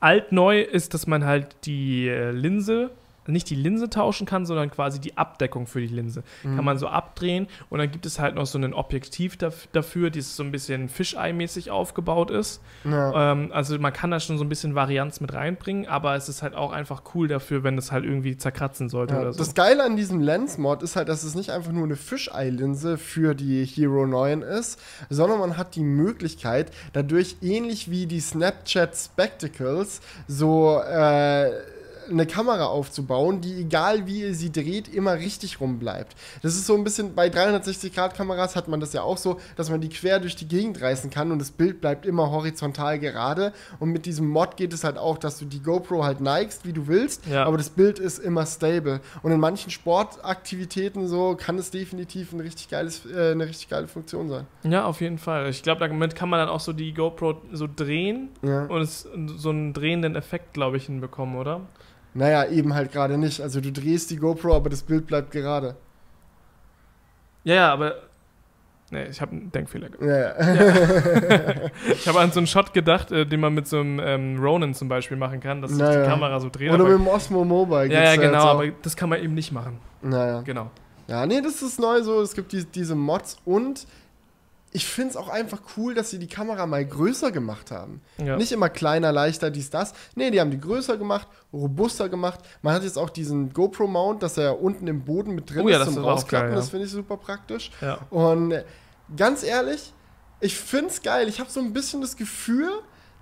altneu ist, dass man halt die äh, Linse nicht die Linse tauschen kann, sondern quasi die Abdeckung für die Linse. Kann man so abdrehen und dann gibt es halt noch so ein Objektiv daf dafür, das so ein bisschen Fisheye-mäßig aufgebaut ist. Ja. Ähm, also man kann da schon so ein bisschen Varianz mit reinbringen, aber es ist halt auch einfach cool dafür, wenn es halt irgendwie zerkratzen sollte Ja, oder so. Das Geile an diesem Lens-Mod ist halt, dass es nicht einfach nur eine Fisheye-Linse für die Hero 9 ist, sondern man hat die Möglichkeit, dadurch ähnlich wie die Snapchat Spectacles so äh, eine Kamera aufzubauen, die egal wie ihr sie dreht, immer richtig rum bleibt. Das ist so ein bisschen, bei 360-Grad-Kameras hat man das ja auch so, dass man die quer durch die Gegend reißen kann und das Bild bleibt immer horizontal gerade. Und mit diesem Mod geht es halt auch, dass du die GoPro halt neigst, wie du willst, Ja. aber das Bild ist immer stable. Und in manchen Sportaktivitäten so kann es definitiv ein richtig geiles, äh, eine richtig geile Funktion sein. ja, auf jeden Fall. Ich glaube, damit kann man dann auch so die GoPro so drehen Ja. und es so einen drehenden Effekt, glaube ich, hinbekommen, oder? Naja, eben halt gerade nicht. Also du drehst die GoPro, aber das Bild bleibt gerade. Ja, ja, aber. Nee, ich habe einen Denkfehler gemacht. Ja, ja. Ich habe an so einen Shot gedacht, äh, den man mit so einem ähm, Ronin zum Beispiel machen kann, dass sich Naja. die Kamera so dreht. Oder aber, mit dem Osmo Mobile ja, ja, genau, aber das kann man eben nicht machen. Naja. Genau. Ja, nee, das ist neu so. Es gibt die, diese Mods und ich finde es auch einfach cool, dass sie die Kamera mal größer gemacht haben. Ja. Nicht immer kleiner, leichter, dies, das. Nee, die haben die größer gemacht, robuster gemacht. Man hat jetzt auch diesen GoPro-Mount, dass er unten im Boden mit drin Oh ja, ist das zum auch Rausklappen. geil, ja. Das finde ich super praktisch. ja. Und äh, ganz ehrlich, ich finde es geil. Ich habe so ein bisschen das Gefühl,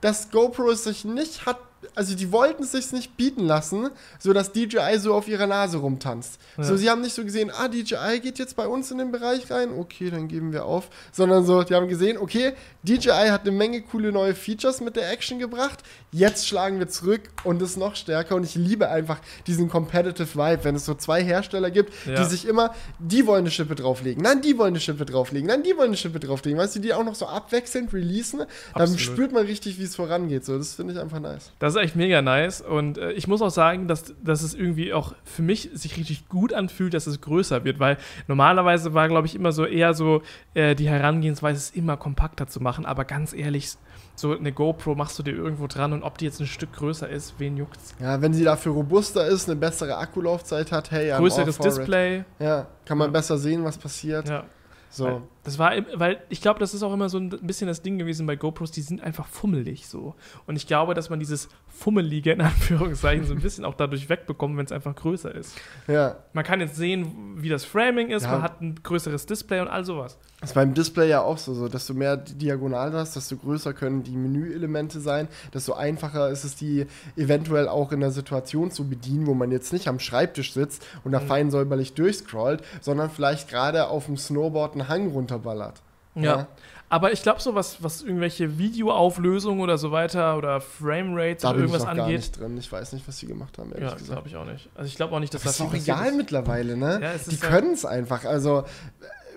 dass GoPro es sich nicht hat, also die wollten es sich nicht bieten lassen, so dass DJI so auf ihrer Nase rumtanzt. Ja. So, sie haben nicht so gesehen, ah, DJI geht jetzt bei uns in den Bereich rein, okay, dann geben wir auf, sondern so, die haben gesehen, okay, DJI hat eine Menge coole neue Features mit der Action gebracht, jetzt schlagen wir zurück und ist noch stärker und ich liebe einfach diesen Competitive Vibe, wenn es so zwei Hersteller gibt, Ja. die sich immer, die wollen eine Schippe drauflegen, nein, die wollen eine Schippe drauflegen, nein, die wollen eine Schippe drauflegen, weißt du, die auch noch so abwechselnd releasen, dann Absolut. spürt man richtig, wie es vorangeht, so, das finde ich einfach nice. Das ist echt mega nice. Und äh, ich muss auch sagen, dass, dass es irgendwie auch für mich sich richtig gut anfühlt, dass es größer wird, weil normalerweise war, glaube ich, immer so eher so äh, die Herangehensweise, es immer kompakter zu machen. Aber ganz ehrlich, so eine GoPro machst du dir irgendwo dran und ob die jetzt ein Stück größer ist, wen juckt's? Ja, wenn sie dafür robuster ist, eine bessere Akkulaufzeit hat, hey, I'm Größeres it. Display. Ja, kann man Ja. besser sehen, was passiert. Ja. So. Das war, weil ich glaube, das ist auch immer so ein bisschen das Ding gewesen bei GoPros, die sind einfach fummelig so. Und ich glaube, dass man dieses Fummelige in Anführungszeichen so ein bisschen auch dadurch wegbekommt, wenn es einfach größer ist. Ja. Man kann jetzt sehen, wie das Framing ist, Ja. man hat ein größeres Display und all sowas. Das ist beim Display ja auch so, so. Desto mehr die Diagonal du hast, desto größer können die Menüelemente sein, desto einfacher ist es, die eventuell auch in der Situation zu bedienen, wo man jetzt nicht am Schreibtisch sitzt und da Mhm. fein säuberlich durchscrollt, sondern vielleicht gerade auf dem Snowboard einen Hang runterballert. Ja. Aber ich glaube, so was, was irgendwelche Videoauflösungen oder so weiter oder Framerates Da oder bin ich irgendwas noch gar angeht. nicht drin. Ich weiß nicht, was sie gemacht haben, ehrlich Ja, gesagt. glaube ich auch nicht. Also ich glaube auch nicht, dass Das ist da auch egal ist. mittlerweile, ne? Ja, die ist ja- können es einfach. Also,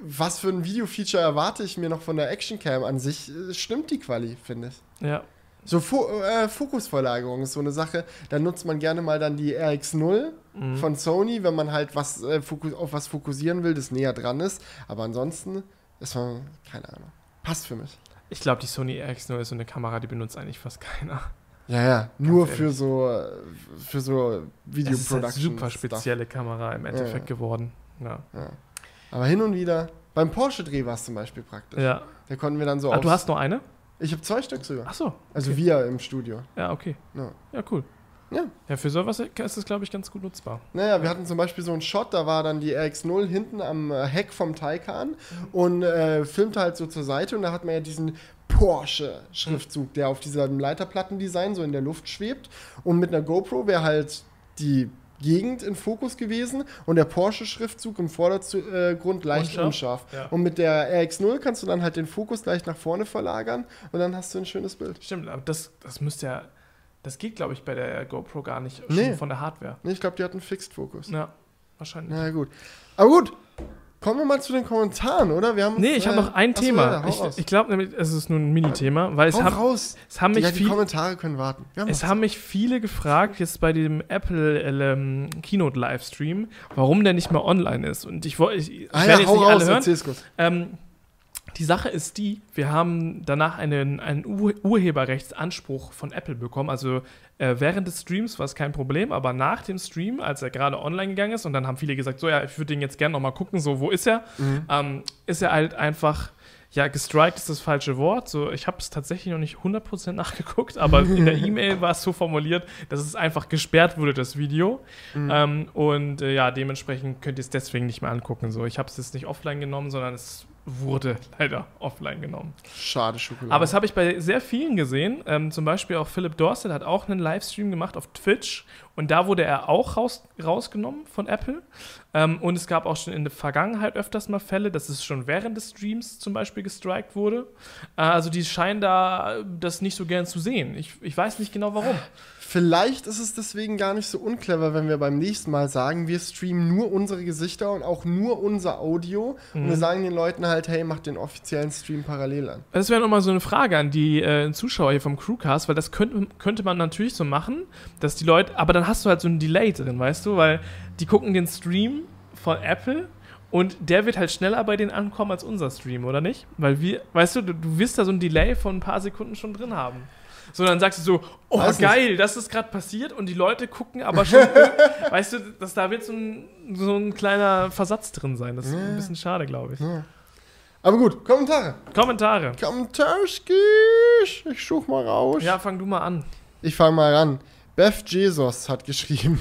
was für ein Video-Feature erwarte ich mir noch von der Actioncam an sich? äh, Stimmt die Quali, finde ich. Ja. So Fo äh, Fokusverlagerung ist so eine Sache. Da nutzt man gerne mal dann die RX0 Mhm. von Sony, wenn man halt was äh, auf was fokussieren will, das näher dran ist. Aber ansonsten ist man, keine Ahnung. Passt für mich. Ich glaube, die Sony RX0 ist so eine Kamera, die benutzt eigentlich fast keiner. Ja, ja. Nur ehrlich. für so für so Video Das ist halt Production. super Stuff. spezielle Kamera im Endeffekt ja. geworden. Ja. Ja. Aber hin und wieder. Beim Porsche-Dreh war es zum Beispiel praktisch. ja. Da konnten wir dann so Ah, du hast nur eine? Ich habe zwei Stück sogar. Ach so. Also okay. wir im Studio. Ja, okay. Ja. Ja, cool. Ja. Ja, für sowas ist das, glaube ich, ganz gut nutzbar. Naja, wir hatten zum Beispiel so einen Shot, da war dann die RX0 hinten am äh, Heck vom Taycan und äh, filmte halt so zur Seite und da hat man ja diesen Porsche-Schriftzug, der auf diesem Leiterplattendesign so in der Luft schwebt und mit einer GoPro wäre halt die Gegend in Fokus gewesen und der Porsche-Schriftzug im Vordergrund leicht Unscharf? unscharf. Ja. Und mit der RX0 kannst du dann halt den Fokus gleich nach vorne verlagern und dann hast du ein schönes Bild. Stimmt, aber das, das müsste ja. Das geht, glaube ich, bei der GoPro gar nicht. Nee. Von der Hardware. Nee, Ich glaube, die hatten Fixed-Fokus. Ja, wahrscheinlich. Na gut. Aber gut, kommen wir mal zu den Kommentaren, oder? Wir haben Nee, ich habe noch ein achso, Thema. ja, ich ich glaube nämlich, es ist nur ein Mini-Thema, weil es hau haben, raus. es haben mich Ja, die Kommentare können warten. Es haben mich viele gefragt, jetzt bei dem Apple ähm, Keynote Livestream, warum der nicht mehr online ist. Und ich wollte, ich, ich Ah werde ja, jetzt nicht alle raus, hören. erzähl's kurz. Ähm, die Sache ist die, wir haben danach einen, einen Ur Urheberrechtsanspruch von Apple bekommen. Also äh, während des Streams war es kein Problem, aber nach dem Stream, als er gerade online gegangen ist, und dann haben viele gesagt, so ja, ich würde den jetzt gerne nochmal gucken, so wo ist er? Mhm. ähm, ist er halt einfach, ja, gestrikt ist das falsche Wort. So, ich habe es tatsächlich noch nicht 100% nachgeguckt, aber in der E-Mail war es so formuliert, dass es einfach gesperrt wurde, das Video. Mhm. Ähm, und äh, ja, dementsprechend könnt ihr es deswegen nicht mehr angucken. So, ich habe es jetzt nicht offline genommen, sondern es wurde leider offline genommen. Schade Schokolade. Aber es habe ich bei sehr vielen gesehen. Ähm, zum Beispiel auch Philip Dorset hat auch einen Livestream gemacht auf Twitch. Und da wurde er auch raus, rausgenommen von Apple. Ähm, und es gab auch schon in der Vergangenheit öfters mal Fälle, dass es schon während des Streams zum Beispiel gestrikt wurde. Äh, also die scheinen da das nicht so gern zu sehen. Ich, ich weiß nicht genau warum. Vielleicht ist es deswegen gar nicht so unclever, wenn wir beim nächsten Mal sagen, wir streamen nur unsere Gesichter und auch nur unser Audio. Und Mhm. wir sagen den Leuten halt, hey, macht den offiziellen Stream parallel an. Das wäre nochmal so eine Frage an die äh, Zuschauer hier vom Crewcast, weil das könnte, könnte man natürlich so machen, dass die Leute, aber dann hast du halt so ein Delay drin, weißt du, weil die gucken den Stream von Apple und der wird halt schneller bei denen ankommen als unser Stream, oder nicht? Weil wir, weißt du, du, du wirst da so ein Delay von ein paar Sekunden schon drin haben. So, dann sagst du so, oh Weiß nicht. geil, das ist gerade passiert und die Leute gucken aber schon, weißt du, dass da wird so ein, so ein kleiner Versatz drin sein. Das ist ein bisschen schade, glaube ich. Aber gut, Kommentare. Kommentare. Kommentarski. Ich such mal raus. Ja, fang du mal an. Ich fange mal ran. Beth Jesus hat geschrieben,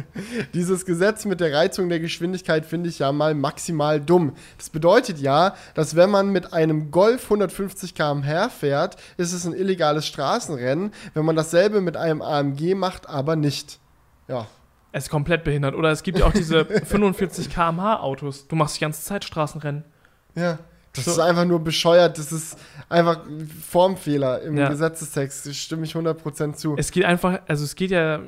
dieses Gesetz mit der Reizung der Geschwindigkeit finde ich ja mal maximal dumm. Das bedeutet ja, dass wenn man mit einem Golf 150 km/h fährt, ist es ein illegales Straßenrennen, wenn man dasselbe mit einem AMG macht, aber nicht. Ja, Es ist komplett behindert. Oder es gibt ja auch diese 45 km/h Autos. Du machst die ganze Zeit Straßenrennen. ja. Das So. ist einfach nur bescheuert. Das ist einfach ein Formfehler im Ja. Gesetzestext. Da stimme ich 100% zu. Es geht einfach, also es geht ja,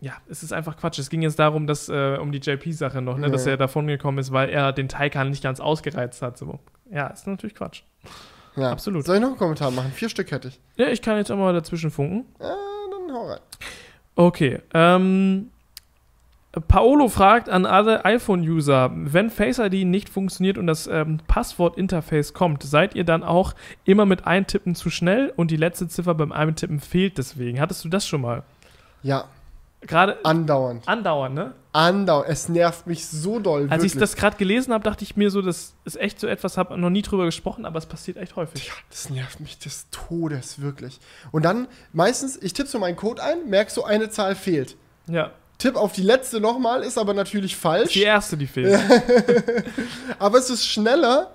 ja, es ist einfach Quatsch. Es ging jetzt darum, dass, äh, um die JP-Sache noch, ne, Ja. dass er davon gekommen ist, weil er den Taycan nicht ganz ausgereizt hat. So. Ja, ist natürlich Quatsch. ja. absolut. Soll ich noch einen Kommentar machen? Vier Stück hätte ich. Ja, ich kann jetzt auch mal dazwischen funken. Ja, dann hau rein. Okay, ähm, Paolo fragt an alle iPhone-User, wenn Face ID nicht funktioniert und das ähm, Passwort-Interface kommt, seid ihr dann auch immer mit Eintippen zu schnell und die letzte Ziffer beim Eintippen fehlt deswegen? Hattest du das schon mal? Ja, Gerade andauernd. andauernd, ne? Andauernd. Es nervt mich so doll. Als wirklich. ich das gerade gelesen habe, dachte ich mir so, das ist echt so etwas, habe noch nie drüber gesprochen, aber es passiert echt häufig. Ja, das nervt mich des Todes, wirklich. Und dann meistens, ich tippe so meinen Code ein, merk so, eine Zahl fehlt. Ja, Tipp auf die letzte nochmal, ist aber natürlich falsch. die erste, die fehlt. Aber es ist schneller,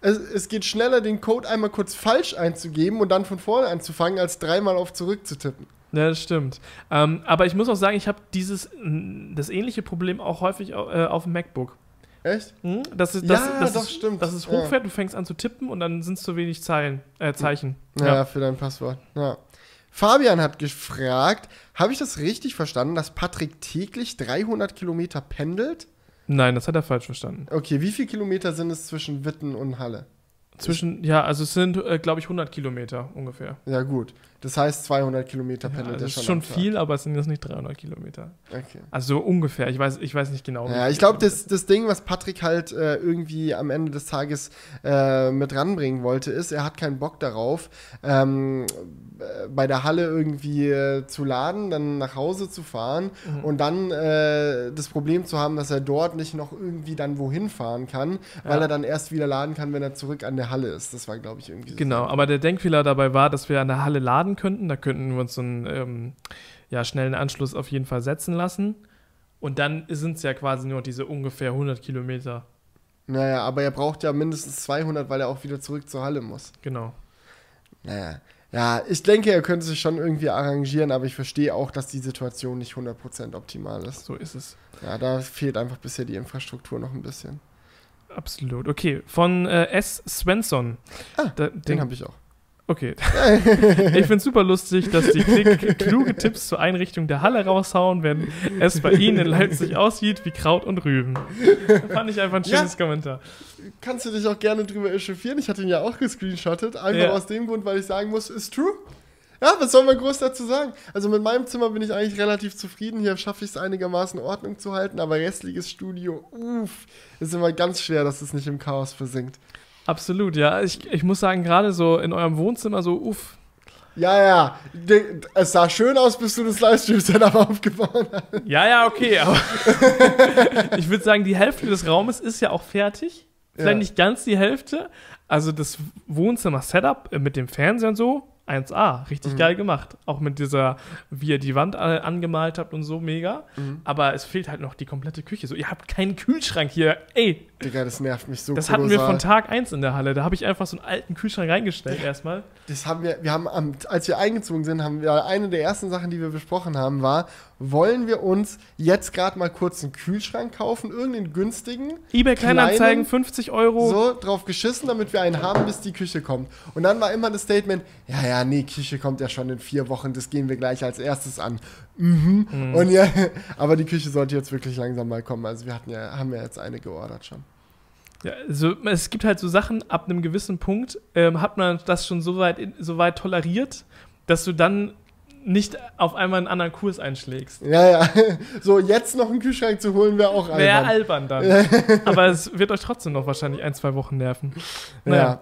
es, es geht schneller, den Code einmal kurz falsch einzugeben und dann von vorne anzufangen, als dreimal auf zurück zu tippen. Ja, das stimmt. Ähm, aber ich muss auch sagen, ich habe dieses, das ähnliche Problem auch häufig au- äh, auf dem MacBook. Echt? Hm? Das ist, das, Ja, das doch, ist, stimmt. Dass es Ja. hochfährt, du fängst an zu tippen und dann sind es zu wenig Zeilen, äh, Zeichen. Ja, für dein Passwort. Ja. Fabian hat gefragt, habe ich das richtig verstanden, dass Patrick täglich 300 Kilometer pendelt? Nein, das hat er falsch verstanden. Okay, wie viele Kilometer sind es zwischen Witten und Halle? Zwischen, ja, also es sind, äh, glaube ich, 100 Kilometer ungefähr. Ja, gut. Das heißt, 200 Kilometer Ja, pendelt also er es schon. ist schon viel, aber es sind jetzt nicht 300 Kilometer. Okay. Also so ungefähr. Ich weiß, ich weiß nicht genau. Ja, ich glaube, das, das Ding, was Patrick halt äh, irgendwie am Ende des Tages äh, mit ranbringen wollte, ist, er hat keinen Bock darauf, ähm, äh, bei der Halle irgendwie äh, zu laden, dann nach Hause zu fahren Mhm. und dann äh, das Problem zu haben, dass er dort nicht noch irgendwie dann wohin fahren kann, weil Ja. er dann erst wieder laden kann, wenn er zurück an der Halle ist. Das war, glaube ich, irgendwie so. Genau, aber der Denkfehler dabei war, dass wir an der Halle laden könnten. Da könnten wir uns so einen ähm, ja, schnellen Anschluss auf jeden Fall setzen lassen. Und dann sind es ja quasi nur diese ungefähr 100 Kilometer. Naja, aber er braucht ja mindestens 200, weil er auch wieder zurück zur Halle muss. Genau. Naja. Ja, ich denke, er könnte sich schon irgendwie arrangieren, aber ich verstehe auch, dass die Situation nicht 100% optimal ist. So ist es. Ja, da fehlt einfach bisher die Infrastruktur noch ein bisschen. Absolut. Okay, von äh, S. Svensson. Ah, Da, Den den, habe ich auch. Okay. ich finde es super lustig, dass die Klick kluge Tipps zur Einrichtung der Halle raushauen, wenn es bei Ihnen in Leipzig aussieht wie Kraut und Rüben. Fand ich einfach ein Ja. schönes Kommentar. Kannst du dich auch gerne drüber echauffieren? Ich hatte ihn ja auch gescreenshottet. Einfach Ja. aus dem Grund, weil ich sagen muss, ist true. Ja, was soll man groß dazu sagen? Also mit meinem Zimmer bin ich eigentlich relativ zufrieden. Hier schaffe ich es einigermaßen in Ordnung zu halten, aber restliches Studio, uff, ist immer ganz schwer, dass es nicht im Chaos versinkt. Absolut, ja. Ich, ich muss sagen, gerade so in eurem Wohnzimmer so, uff, Ja, ja, es sah schön aus, bis du das Livestream-Setup aufgebaut hast. Ja, ja, okay, aber ich würde sagen, die Hälfte des Raumes ist ja auch fertig. Vielleicht Ja. nicht ganz die Hälfte. Also das Wohnzimmer-Setup mit dem Fernseher und so, 1A, richtig Mhm. geil gemacht. Auch mit dieser, wie ihr die Wand angemalt habt und so, mega. Mhm. Aber es fehlt halt noch die komplette Küche. So, ihr habt keinen Kühlschrank hier. Ey, Digga, das nervt mich so das hatten wir kolossal. von Tag 1 in der Halle. Da habe ich einfach so einen alten Kühlschrank reingestellt erstmal. Das haben wir, wir haben, als wir eingezogen sind, haben wir eine der ersten Sachen, die wir besprochen haben, war, wollen wir uns jetzt gerade mal kurz einen Kühlschrank kaufen, irgendeinen günstigen, eBay Kleinanzeigen, Kleinen, 50 Euro. so drauf geschissen, damit wir einen haben, bis die Küche kommt. Und dann war immer das Statement, ja, ja, nee, Küche kommt ja schon in vier Wochen, das gehen wir gleich als erstes an. Mhm. Und ja, aber die Küche sollte jetzt wirklich langsam mal kommen. Also wir hatten ja, haben ja jetzt eine geordert schon. Ja, also es gibt halt so Sachen, ab einem gewissen Punkt ähm, hat man das schon so weit, in- so weit toleriert, dass du dann nicht auf einmal einen anderen Kurs einschlägst. Ja, ja. So, jetzt noch einen Kühlschrank zu holen, wäre auch Wäre albern. albern dann. Aber es wird euch trotzdem noch wahrscheinlich ein, zwei Wochen nerven. Ja.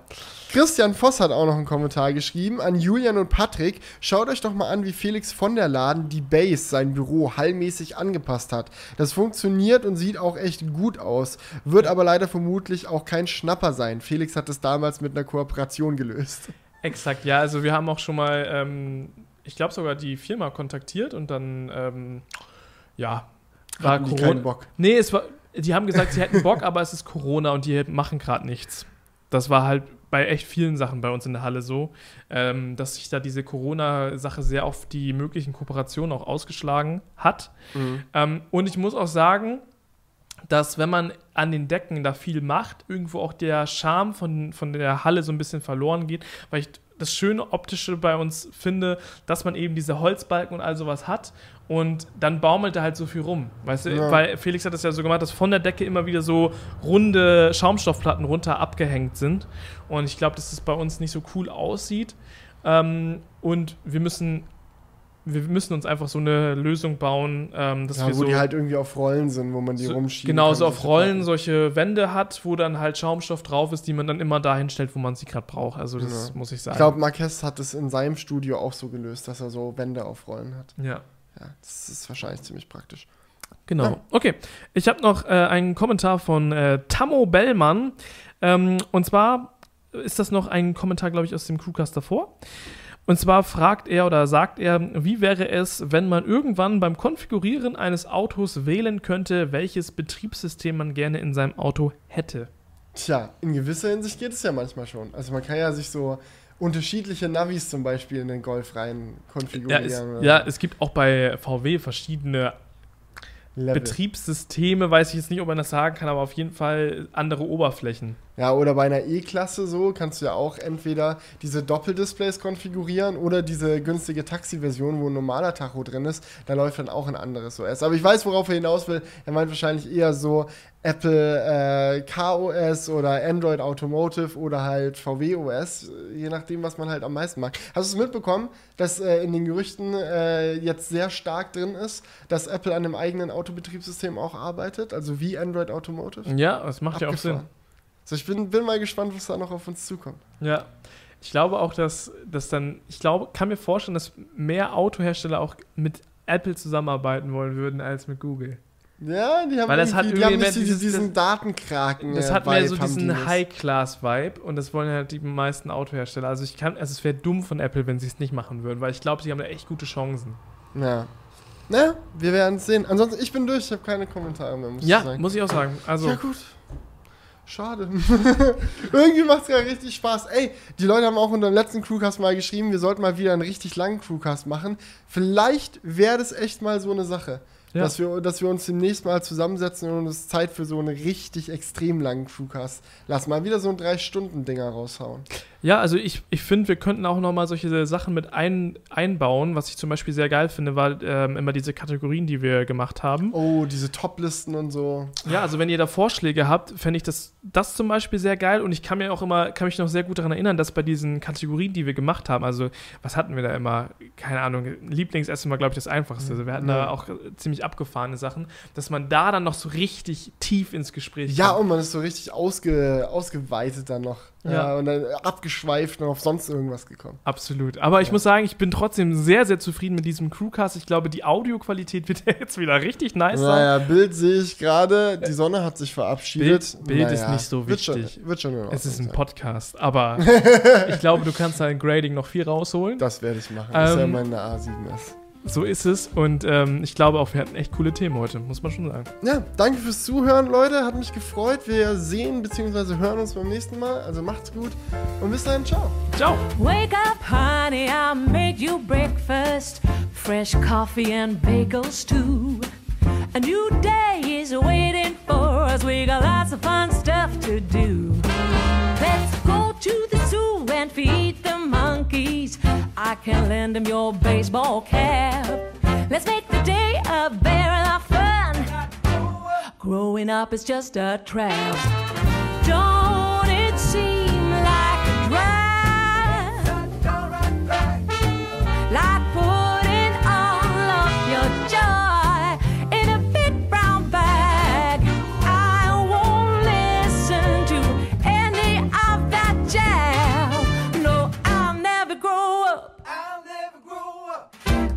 Christian Voss hat auch noch einen Kommentar geschrieben an Julian und Patrick. Schaut euch doch mal an, wie Felix von der Laden die Base, sein Büro, hallmäßig angepasst hat. Das funktioniert und sieht auch echt gut aus. Wird aber leider vermutlich auch kein Schnapper sein. Felix hat es damals mit einer Kooperation gelöst. Exakt, ja. Also wir haben auch schon mal, ähm, ich glaube sogar die Firma kontaktiert und dann, ähm, ja, war Hatten die Corona. keinen Bock. Nee, es war, die haben gesagt, sie hätten Bock, aber es ist Corona und die machen gerade nichts. Das war halt bei echt vielen Sachen bei uns in der Halle so, ähm, dass sich da diese Corona-Sache sehr auf die möglichen Kooperationen auch ausgeschlagen hat. Ähm, und ich muss auch sagen, dass wenn man an den Decken da viel macht, irgendwo auch der Charme von, von der Halle so ein bisschen verloren geht, weil ich das schöne Optische bei uns finde, dass man eben diese Holzbalken und all sowas hat und dann baumelt da halt so viel rum. Weißt du, Ja. weil Felix hat das ja so gemacht, dass von der Decke immer wieder so runde Schaumstoffplatten runter abgehängt sind und ich glaube, dass das bei uns nicht so cool aussieht ähm, und wir müssen wir müssen uns einfach so eine Lösung bauen, ähm, dass Ja, wir wo so, die halt irgendwie auf Rollen sind, wo man die so rumschieben genau kann, so auf Rollen solche Wände hat, wo dann halt Schaumstoff drauf ist, die man dann immer dahin stellt, wo man sie gerade braucht. Also das Genau. muss ich sagen. Ich glaube, Marquez hat es in seinem Studio auch so gelöst, dass er so Wände auf Rollen hat. ja. Ja, das ist wahrscheinlich ziemlich praktisch. Genau. Ja. Okay. Ich habe noch äh, einen Kommentar von äh, Tammo Bellmann. Ähm, und zwar ist das noch ein Kommentar, glaube ich, aus dem Crewcast davor. Und zwar fragt er oder sagt er, wie wäre es, wenn man irgendwann beim Konfigurieren eines Autos wählen könnte, welches Betriebssystem man gerne in seinem Auto hätte? Tja, in gewisser Hinsicht geht es ja manchmal schon. Also man kann ja sich so unterschiedliche Navis zum Beispiel in den Golf rein Ja konfigurieren. es, oder ja, es gibt auch bei VW verschiedene Level. Betriebssysteme, weiß ich jetzt nicht, ob man das sagen kann, aber auf jeden Fall andere Oberflächen. Ja, oder bei einer E-Klasse so kannst du ja auch entweder diese Doppeldisplays konfigurieren oder diese günstige Taxi-Version, wo ein normaler Tacho drin ist, da läuft dann auch ein anderes OS. Aber ich weiß, worauf er hinaus will. Er meint wahrscheinlich eher so Apple äh, KOS oder Android Automotive oder halt VW OS, je nachdem, was man halt am meisten mag. Hast du es mitbekommen, dass äh, in den Gerüchten äh, jetzt sehr stark drin ist, dass Apple an einem eigenen Autobetriebssystem auch arbeitet, also wie Android Automotive? Ja, das macht ja auch Sinn. So, ich bin, bin mal gespannt, was da noch auf uns zukommt. Ja. Ich glaube auch, dass, dass dann, ich glaube, kann mir vorstellen, dass mehr Autohersteller auch mit Apple zusammenarbeiten wollen würden als mit Google. Ja, die haben, Weil das hat die haben nicht dieses, diesen Datenkraken. Das äh, hat mehr so diesen. High-Class-Vibe und das wollen halt die meisten Autohersteller. Also ich kann, also es wäre dumm von Apple, wenn sie es nicht machen würden, weil ich glaube, sie haben da echt gute Chancen. Ja. Na, wir werden es sehen. Ansonsten, ich bin durch, ich habe keine Kommentare mehr, muss ich Ja, sagen. muss ich auch sagen. Also, Ja, gut. Schade. Irgendwie macht es ja richtig Spaß. Ey, die Leute haben auch unter dem letzten Crewcast mal geschrieben, wir sollten mal wieder einen richtig langen Crewcast machen. Vielleicht wäre das echt mal so eine Sache. Ja. Dass, wir, dass wir uns demnächst mal zusammensetzen und es ist Zeit für so einen richtig extrem langen Crewcast. Lass mal wieder so ein Drei-Stunden-Dinger raushauen. Ja, also ich, ich finde, wir könnten auch nochmal solche Sachen mit ein, einbauen. Was ich zum Beispiel sehr geil finde, war ähm, immer diese Kategorien, die wir gemacht haben. Oh, diese Top-Listen und so. Ja, also wenn ihr da Vorschläge habt, fände ich das, das zum Beispiel sehr geil und ich kann mir auch immer, kann mich noch sehr gut daran erinnern, dass bei diesen Kategorien, die wir gemacht haben, also was hatten wir da immer? Keine Ahnung, Lieblingsessen war, glaube ich, das Einfachste. Also wir hatten da Ja. auch ziemlich abgefahrene Sachen, dass man da dann noch so richtig tief ins Gespräch Ja, kommt. und man ist so richtig ausge, ausgeweitet dann noch. Ja. Ja. und dann abgeschweift und auf sonst irgendwas gekommen. Absolut. Aber ich Ja. muss sagen, ich bin trotzdem sehr, sehr zufrieden mit diesem Crewcast. Ich glaube, die Audioqualität wird jetzt wieder richtig nice sein. Naja, Bild sehe ich gerade. Die Sonne hat sich verabschiedet. Bild- Bild ist nicht so wird schon, wichtig. wird schon Es ist ein. Podcast, aber ich glaube, du kannst da in Grading noch viel rausholen. Das werde ich machen. Das ist ja Ähm, meine A7S. So ist es. Und ähm, ich glaube auch, wir hatten echt coole Themen heute, muss man schon sagen. Ja, danke fürs Zuhören, Leute. Hat mich gefreut. Wir sehen bzw. hören uns beim nächsten Mal. Also macht's gut und bis dahin. Ciao. Ciao! Wake up, honey, I made you breakfast. Fresh coffee and bagels, too. A new day is waiting for us. We got lots of fun stuff to do. Let's go to the and feed the monkeys. I can lend them your baseball cap. Let's make the day a very lot fun. Growing up is just a trap. Don't it seem